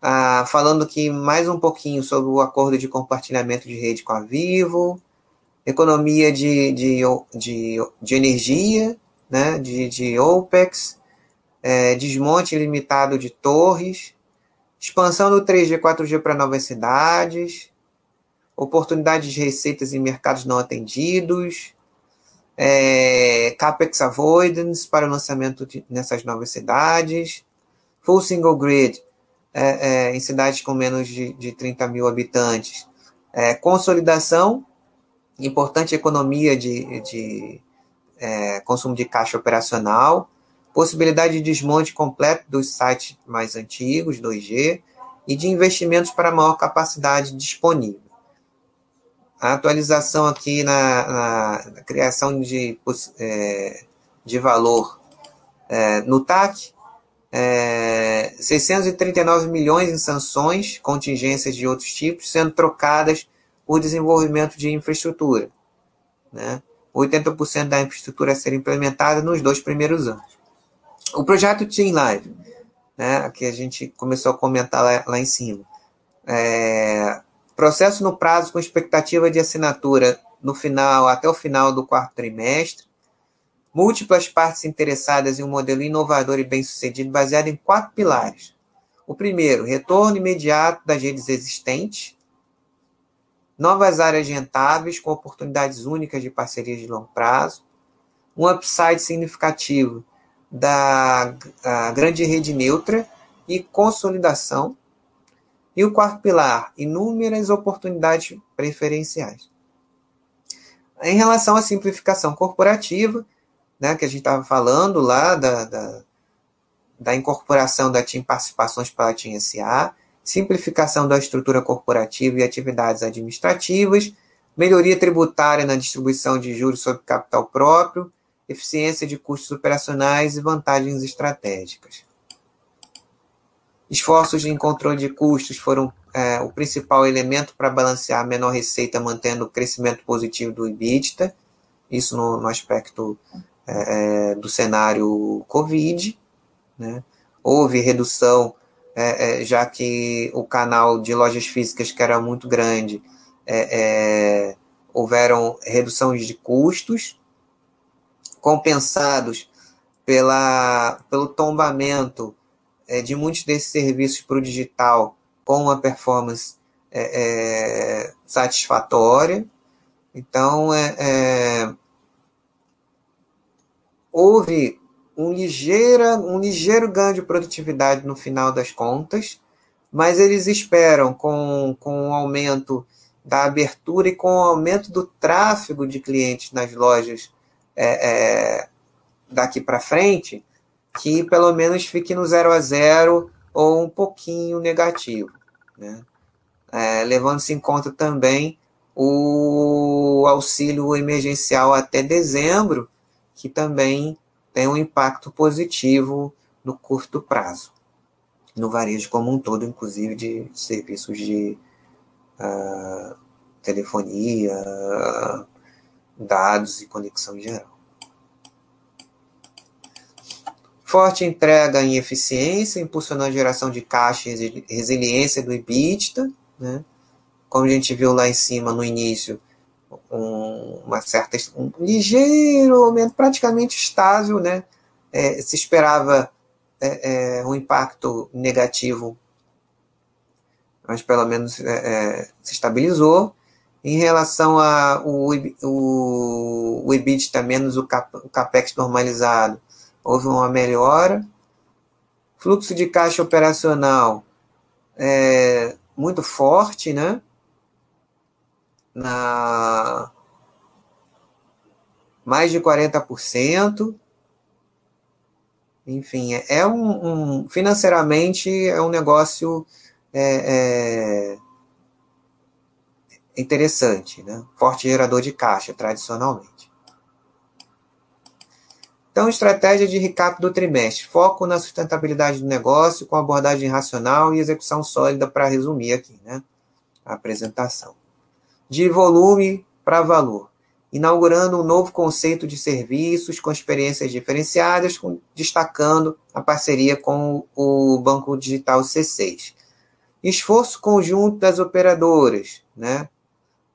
Ah, falando aqui mais um pouquinho sobre o acordo de compartilhamento de rede com a Vivo, economia de, de, de, de energia, né, de, de OPEX, é, desmonte ilimitado de torres, expansão do 3G e 4G para novas cidades, oportunidades de receitas em mercados não atendidos, é, CAPEX avoidance para o lançamento de, nessas novas cidades, full single grid é, é, em cidades com menos de, de 30 mil habitantes, é, consolidação, importante economia de, de é, consumo de caixa operacional, possibilidade de desmonte completo dos sites mais antigos, 2G, e de investimentos para maior capacidade disponível. A atualização aqui na, na, na criação de é, de valor é, no TAC, é, 639 milhões em sanções, contingências de outros tipos, sendo trocadas por desenvolvimento de infraestrutura. Né? 80% da infraestrutura a ser implementada nos dois primeiros anos. O projeto Team Live, né, que a gente começou a comentar lá, lá em cima. É, processo no prazo com expectativa de assinatura no final até o final do quarto trimestre. Múltiplas partes interessadas em um modelo inovador e bem-sucedido baseado em quatro pilares. O primeiro, retorno imediato das redes existentes. Novas áreas rentáveis com oportunidades únicas de parcerias de longo prazo. Um upside significativo da grande rede neutra e consolidação. E o quarto pilar, inúmeras oportunidades preferenciais. Em relação à simplificação corporativa, né, que a gente estava falando lá da, da, da, incorporação da TIM Participações para a TIM SA, simplificação da estrutura corporativa e atividades administrativas, melhoria tributária na distribuição de juros sobre capital próprio, eficiência de custos operacionais e vantagens estratégicas. Esforços em controle de custos foram é, o principal elemento para balancear a menor receita, mantendo o crescimento positivo do EBITDA, isso no, no aspecto é, é, do cenário Covid. Né? Houve redução, é, é, já que o canal de lojas físicas, que era muito grande, é, houveram reduções de custos, compensados pela, pelo tombamento de muitos desses serviços para o digital com uma performance é, é, satisfatória. Então, é, é, houve um, ligeira, um ligeiro ganho de produtividade no final das contas, mas eles esperam, com, com o aumento da abertura e com o aumento do tráfego de clientes nas lojas é, é, daqui para frente, que pelo menos fique no zero a zero ou um pouquinho negativo né? É, levando-se em conta também o auxílio emergencial até dezembro, que também tem um impacto positivo no curto prazo, no varejo como um todo, inclusive de serviços de uh, telefonia, dados e conexão em geral. Forte entrega em eficiência, impulsionando a geração de caixa e resiliência do EBITDA, né? Como a gente viu lá em cima no início, um, uma certa, um ligeiro aumento, praticamente estável, né? É, se esperava é, é, um impacto negativo, mas pelo menos é, é, se estabilizou. Em relação ao o, o EBITDA menos o, cap, o CAPEX normalizado, houve uma melhora. Fluxo de caixa operacional é muito forte, né? Na mais de 40%. Enfim, é, é um, um financeiramente é um negócio é, é interessante, né? Forte gerador de caixa, tradicionalmente. Então, estratégia de recap do trimestre. Foco na sustentabilidade do negócio, com abordagem racional e execução sólida, para resumir aqui, né? A apresentação. De volume para valor. Inaugurando um novo conceito de serviços com experiências diferenciadas, com, destacando a parceria com o Banco Digital C6. Esforço conjunto das operadoras, né?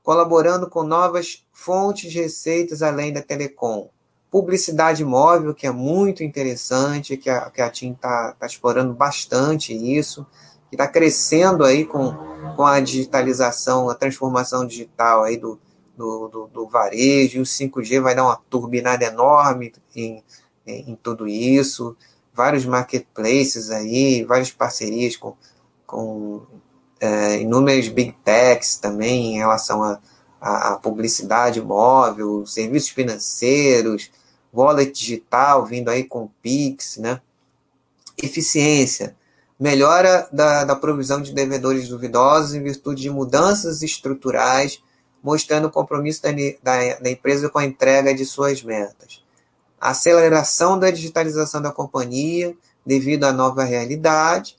colaborando com novas fontes de receitas além da telecom publicidade móvel, que é muito interessante, que a, que a TIM está tá explorando bastante isso, que está crescendo aí com, com a digitalização, a transformação digital aí do, do, do, do varejo, e o 5G vai dar uma turbinada enorme em, em, em tudo isso, vários marketplaces aí, várias parcerias com, com é, inúmeras big techs também em relação a, a, a publicidade móvel, serviços financeiros, wallet digital vindo aí com Pix, né? Eficiência, melhora da, da provisão de devedores duvidosos em virtude de mudanças estruturais, mostrando o compromisso da, da, da empresa com a entrega de suas metas. a aceleração da digitalização da companhia devido à nova realidade,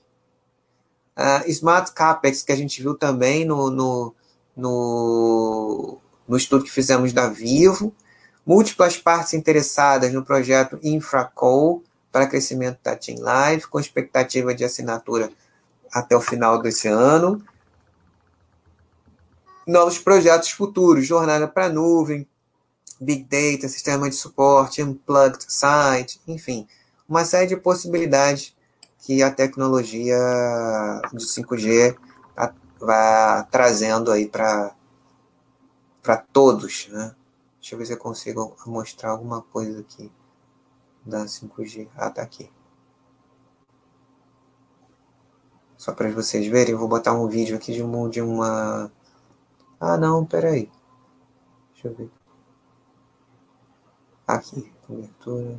uh, Smart CAPEX, que a gente viu também no, no, no, no estudo que fizemos da Vivo, múltiplas partes interessadas no projeto InfraCo para crescimento da Team Live, com expectativa de assinatura até o final desse ano. Novos projetos futuros, jornada para nuvem, Big Data, sistema de suporte, Unplugged Site, enfim, uma série de possibilidades que a tecnologia de 5G vai trazendo aí para todos, né? Deixa eu ver se eu consigo mostrar alguma coisa aqui da 5G. Ah, tá aqui. Só para vocês verem, eu vou botar um vídeo aqui de uma, de uma... Ah, não, peraí. Deixa eu ver. Aqui, cobertura.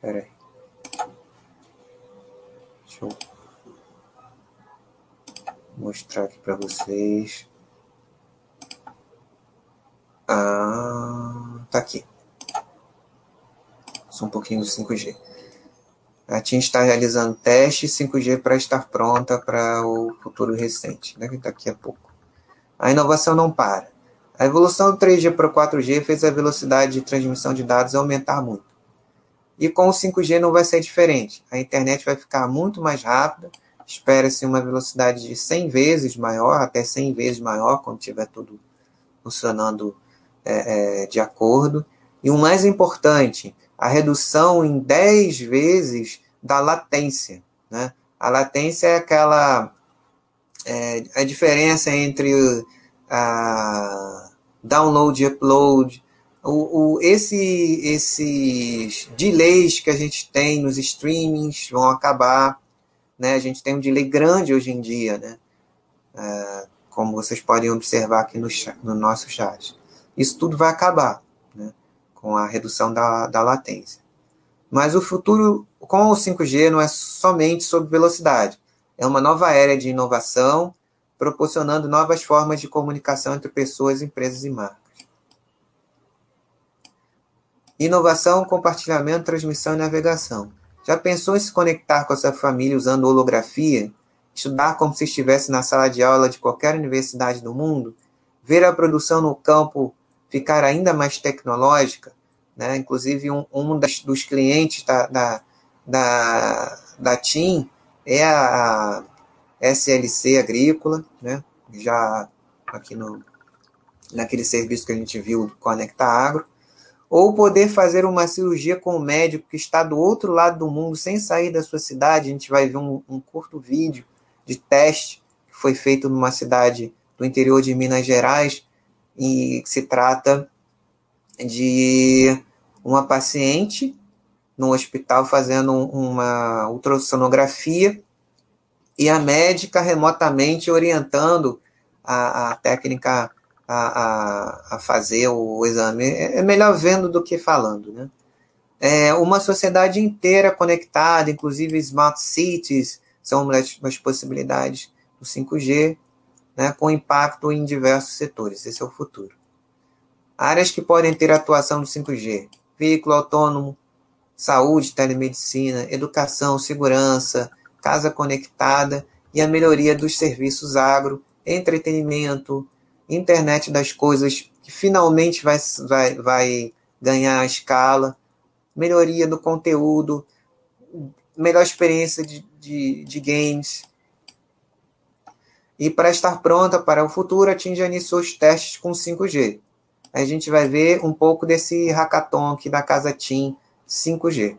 Peraí. Deixa eu mostrar aqui para vocês. Ah, tá aqui. Um pouquinho do 5G. A TIM está realizando teste 5G para estar pronta para o futuro recente, né? daqui a pouco. A inovação não para. A evolução do 3G para o 4G fez a velocidade de transmissão de dados aumentar muito. E com o 5G não vai ser diferente. A internet vai ficar muito mais rápida, espera-se uma velocidade de 100 vezes maior, até 100 vezes maior, quando tiver tudo funcionando é, é, de acordo. E o mais importante, a redução em 10 vezes da latência. Né? A latência é aquela é, a diferença entre a download e upload, o, o, esse, esses delays que a gente tem nos streamings vão acabar. Né? A gente tem um delay grande hoje em dia, né? É, como vocês podem observar aqui no, no nosso chat. Isso tudo vai acabar? Com a redução da, da latência. Mas o futuro com o 5G não é somente sobre velocidade, é uma nova era de inovação, proporcionando novas formas de comunicação entre pessoas, empresas e marcas. Inovação, compartilhamento, transmissão e navegação. Já pensou em se conectar com a sua família usando holografia? Estudar como se estivesse na sala de aula de qualquer universidade do mundo? Ver a produção no campo ficar ainda mais tecnológica? Né? Inclusive, um, um das, dos clientes da, da, da, da TIM é a SLC Agrícola, né? já aqui no, naquele serviço que a gente viu, Conecta Agro ou poder fazer uma cirurgia com um médico que está do outro lado do mundo sem sair da sua cidade. A gente vai ver um, um curto vídeo de teste que foi feito numa cidade do interior de Minas Gerais e se trata de uma paciente no hospital fazendo uma ultrassonografia e a médica remotamente orientando a, a técnica a, a, a fazer o exame. É, é melhor vendo do que falando, né? É uma sociedade inteira conectada, inclusive smart cities, são uma das possibilidades do 5G, né, com impacto em diversos setores. Esse é o futuro. Áreas que podem ter atuação do 5G: veículo autônomo, saúde, telemedicina, educação, segurança, casa conectada e a melhoria dos serviços agro, entretenimento, internet das coisas que finalmente vai, vai, vai ganhar escala, melhoria do conteúdo, melhor experiência de, de, de games. E para estar pronta para o futuro, a TIM já iniciou os testes com 5G. A gente vai ver um pouco desse hackathon aqui da Casa TIM 5G.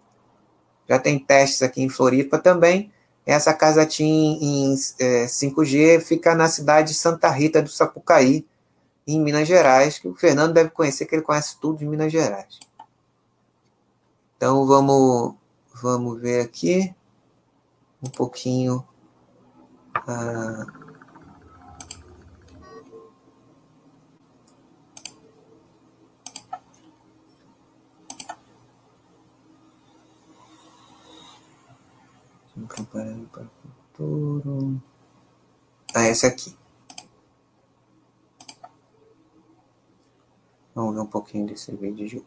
Já tem testes aqui em Floripa também. Essa casa TIM em é, 5G fica na cidade de Santa Rita do Sapucaí, em Minas Gerais, que o Fernando deve conhecer, que ele conhece tudo de Minas Gerais. Então vamos, vamos ver aqui um pouquinho. Ah, Comparando para o futuro. Ah, essa aqui. Vamos ver um pouquinho desse vídeo de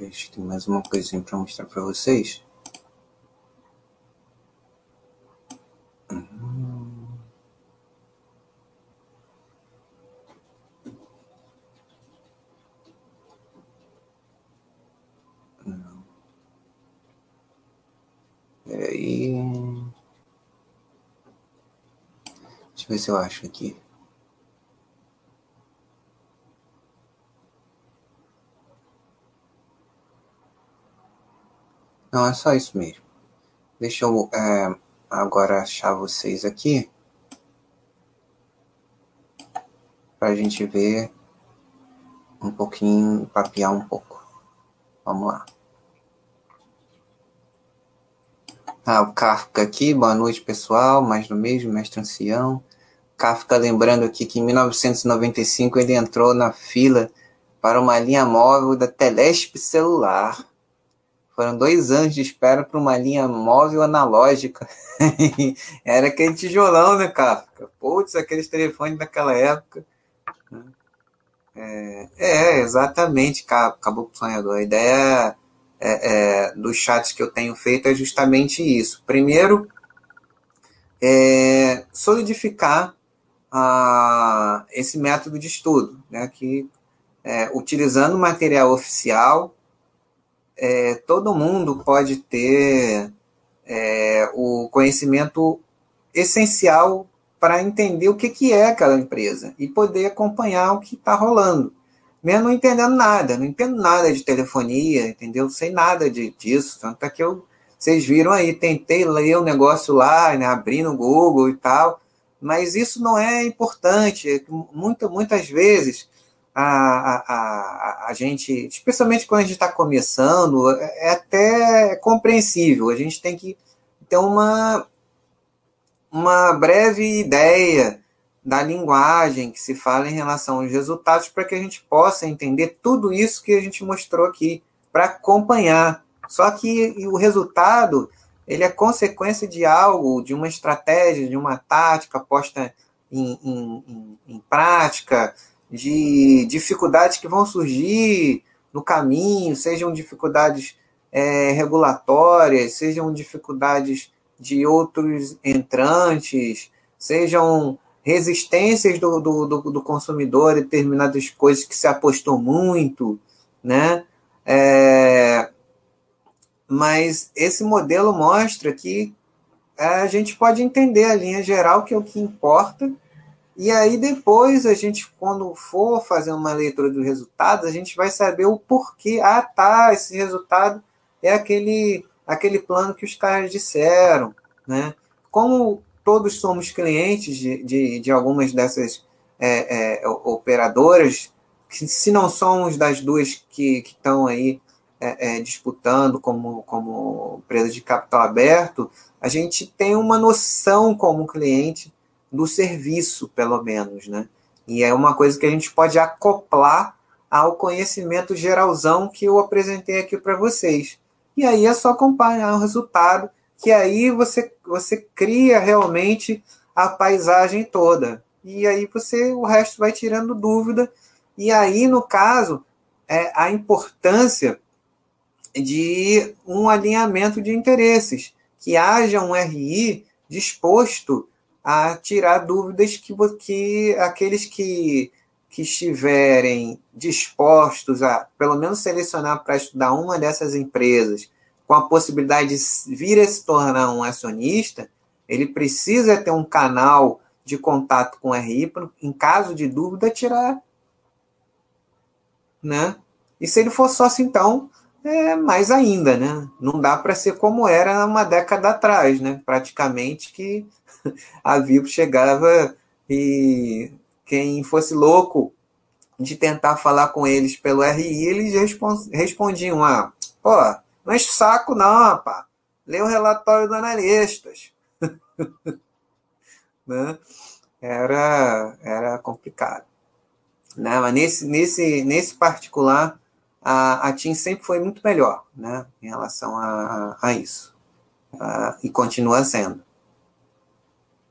cor. Tem mais uma coisinha para mostrar para vocês. Peraí. Deixa eu ver se eu acho aqui. Não, é só isso mesmo. Deixa eu é, agora achar vocês aqui. Para a gente ver um pouquinho, papear um pouco. Vamos lá. Ah, o Kafka aqui, boa noite pessoal, mais do mesmo, mestre ancião. Kafka lembrando aqui que em 1995 ele entrou na fila para uma linha móvel da Telesp celular. Foram dois anos de espera para uma linha móvel analógica. Era aquele tijolão, né, Kafka? Putz, aqueles telefones daquela época. É, é exatamente, Caboclo Sonhador. A ideia é, é, dos chats que eu tenho feito é justamente isso. Primeiro, é, solidificar a, esse método de estudo, né, que é, utilizando material oficial, é, todo mundo pode ter é, o conhecimento essencial para entender o que, que é aquela empresa e poder acompanhar o que está rolando. Mesmo não entendendo nada, não entendo nada de telefonia, entendeu? Sei nada de, disso. Tanto é que eu, vocês viram aí, tentei ler o negócio lá, né, abrir no Google e tal, mas isso não é importante. Muita, muitas vezes a, a, a, gente, especialmente quando a gente está começando, é até compreensível. A gente tem que ter uma, uma breve ideia da linguagem que se fala em relação aos resultados para que a gente possa entender tudo isso que a gente mostrou aqui, para acompanhar. Só que o resultado ele é consequência de algo, de uma estratégia, de uma tática posta em, em, em, em prática, de dificuldades que vão surgir no caminho, sejam dificuldades é, regulatórias, sejam dificuldades de outros entrantes, sejam resistências do, do, do, do consumidor a determinadas coisas que se apostou muito, né? É, mas esse modelo mostra que a gente pode entender a linha geral, que é o que importa, e aí depois a gente, quando for fazer uma leitura dos resultados, a gente vai saber o porquê. Ah, tá, esse resultado é aquele, aquele plano que os caras disseram, né? Como todos somos clientes de, de, de algumas dessas é, é, operadoras, se não somos das duas que estão aí é, é, disputando como, como empresa de capital aberto, a gente tem uma noção como cliente do serviço, pelo menos, né? E é uma coisa que a gente pode acoplar ao conhecimento geralzão que eu apresentei aqui para vocês. E aí é só acompanhar o resultado, que aí você, você cria realmente a paisagem toda. E aí você o resto vai tirando dúvida. E aí, no caso, é a importância de um alinhamento de interesses, que haja um RI disposto a tirar dúvidas que, que aqueles que, que estiverem dispostos a, pelo menos, selecionar para estudar uma dessas empresas, com a possibilidade de vir a se tornar um acionista, ele precisa ter um canal de contato com o RI, em caso de dúvida, tirar. Né? E se ele for sócio, então, é mais ainda, né? Não dá para ser como era uma década atrás, né? Praticamente que a Vivo chegava e quem fosse louco de tentar falar com eles pelo RI, eles respondiam: ah, pô, não enche saco não, rapaz. Lê o relatório do analistas. né? Era, era complicado. Né? Mas nesse, nesse, nesse particular, a, a TIM sempre foi muito melhor né? em relação a, a isso. Uh, e continua sendo.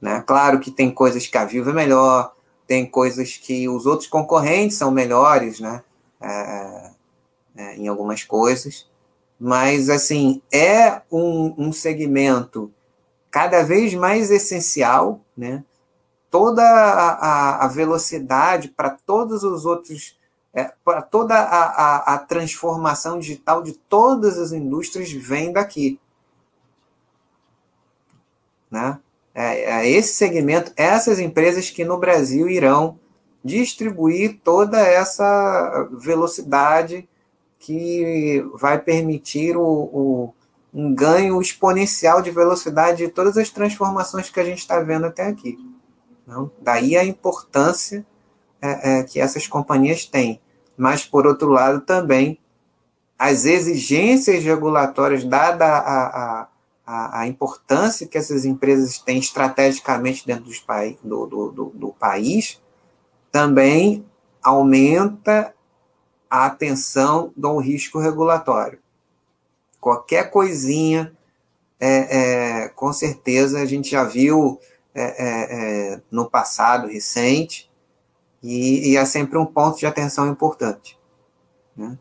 Né? Claro que tem coisas que a Vivo é melhor, tem coisas que os outros concorrentes são melhores, né? É, é, em algumas coisas, mas assim é um, um segmento cada vez mais essencial, né? Toda a, a, velocidade para todos os outros, é, para toda a, a, a transformação digital de todas as indústrias vem daqui, né? É, é esse segmento, essas empresas que no Brasil irão distribuir toda essa velocidade que vai permitir o, o, um ganho exponencial de velocidade de todas as transformações que a gente está vendo até aqui. Não? Daí a importância é, é, que essas companhias têm. Mas, por outro lado, também as exigências regulatórias, dada a, a, a, a, importância que essas empresas têm estrategicamente dentro dos, do, do, do, do país, também aumenta a atenção do risco regulatório. Qualquer coisinha, é, é, com certeza, a gente já viu é, é, é no passado recente, e, e, é sempre um ponto de atenção importante. Né?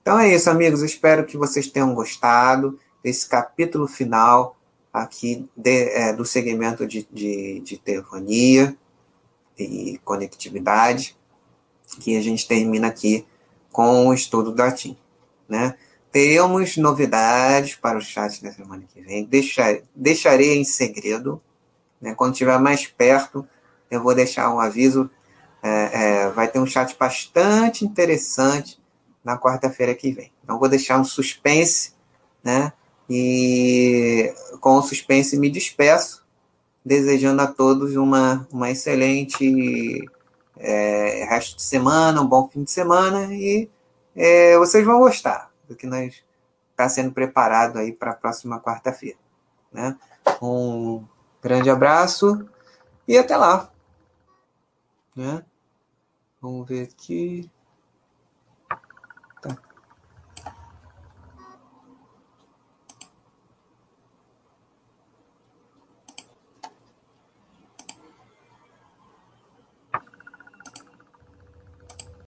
Então é isso, amigos. Espero que vocês tenham gostado desse capítulo final aqui de, é, do segmento de, de, de telefonia e conectividade, que a gente termina aqui com o estudo da TIM. Né? Temos novidades para o chat na semana que vem. Deixar, deixarei em segredo. Né? Quando estiver mais perto, eu vou deixar um aviso. É, é, vai ter um chat bastante interessante na quarta-feira que vem. Então, vou deixar um suspense né? E com o suspense me despeço, desejando a todos uma, uma excelente é, resto de semana, um bom fim de semana e é, vocês vão gostar do que nós está sendo preparado aí para a próxima quarta-feira. Né? Um grande abraço e até lá. Né? Vamos ver aqui.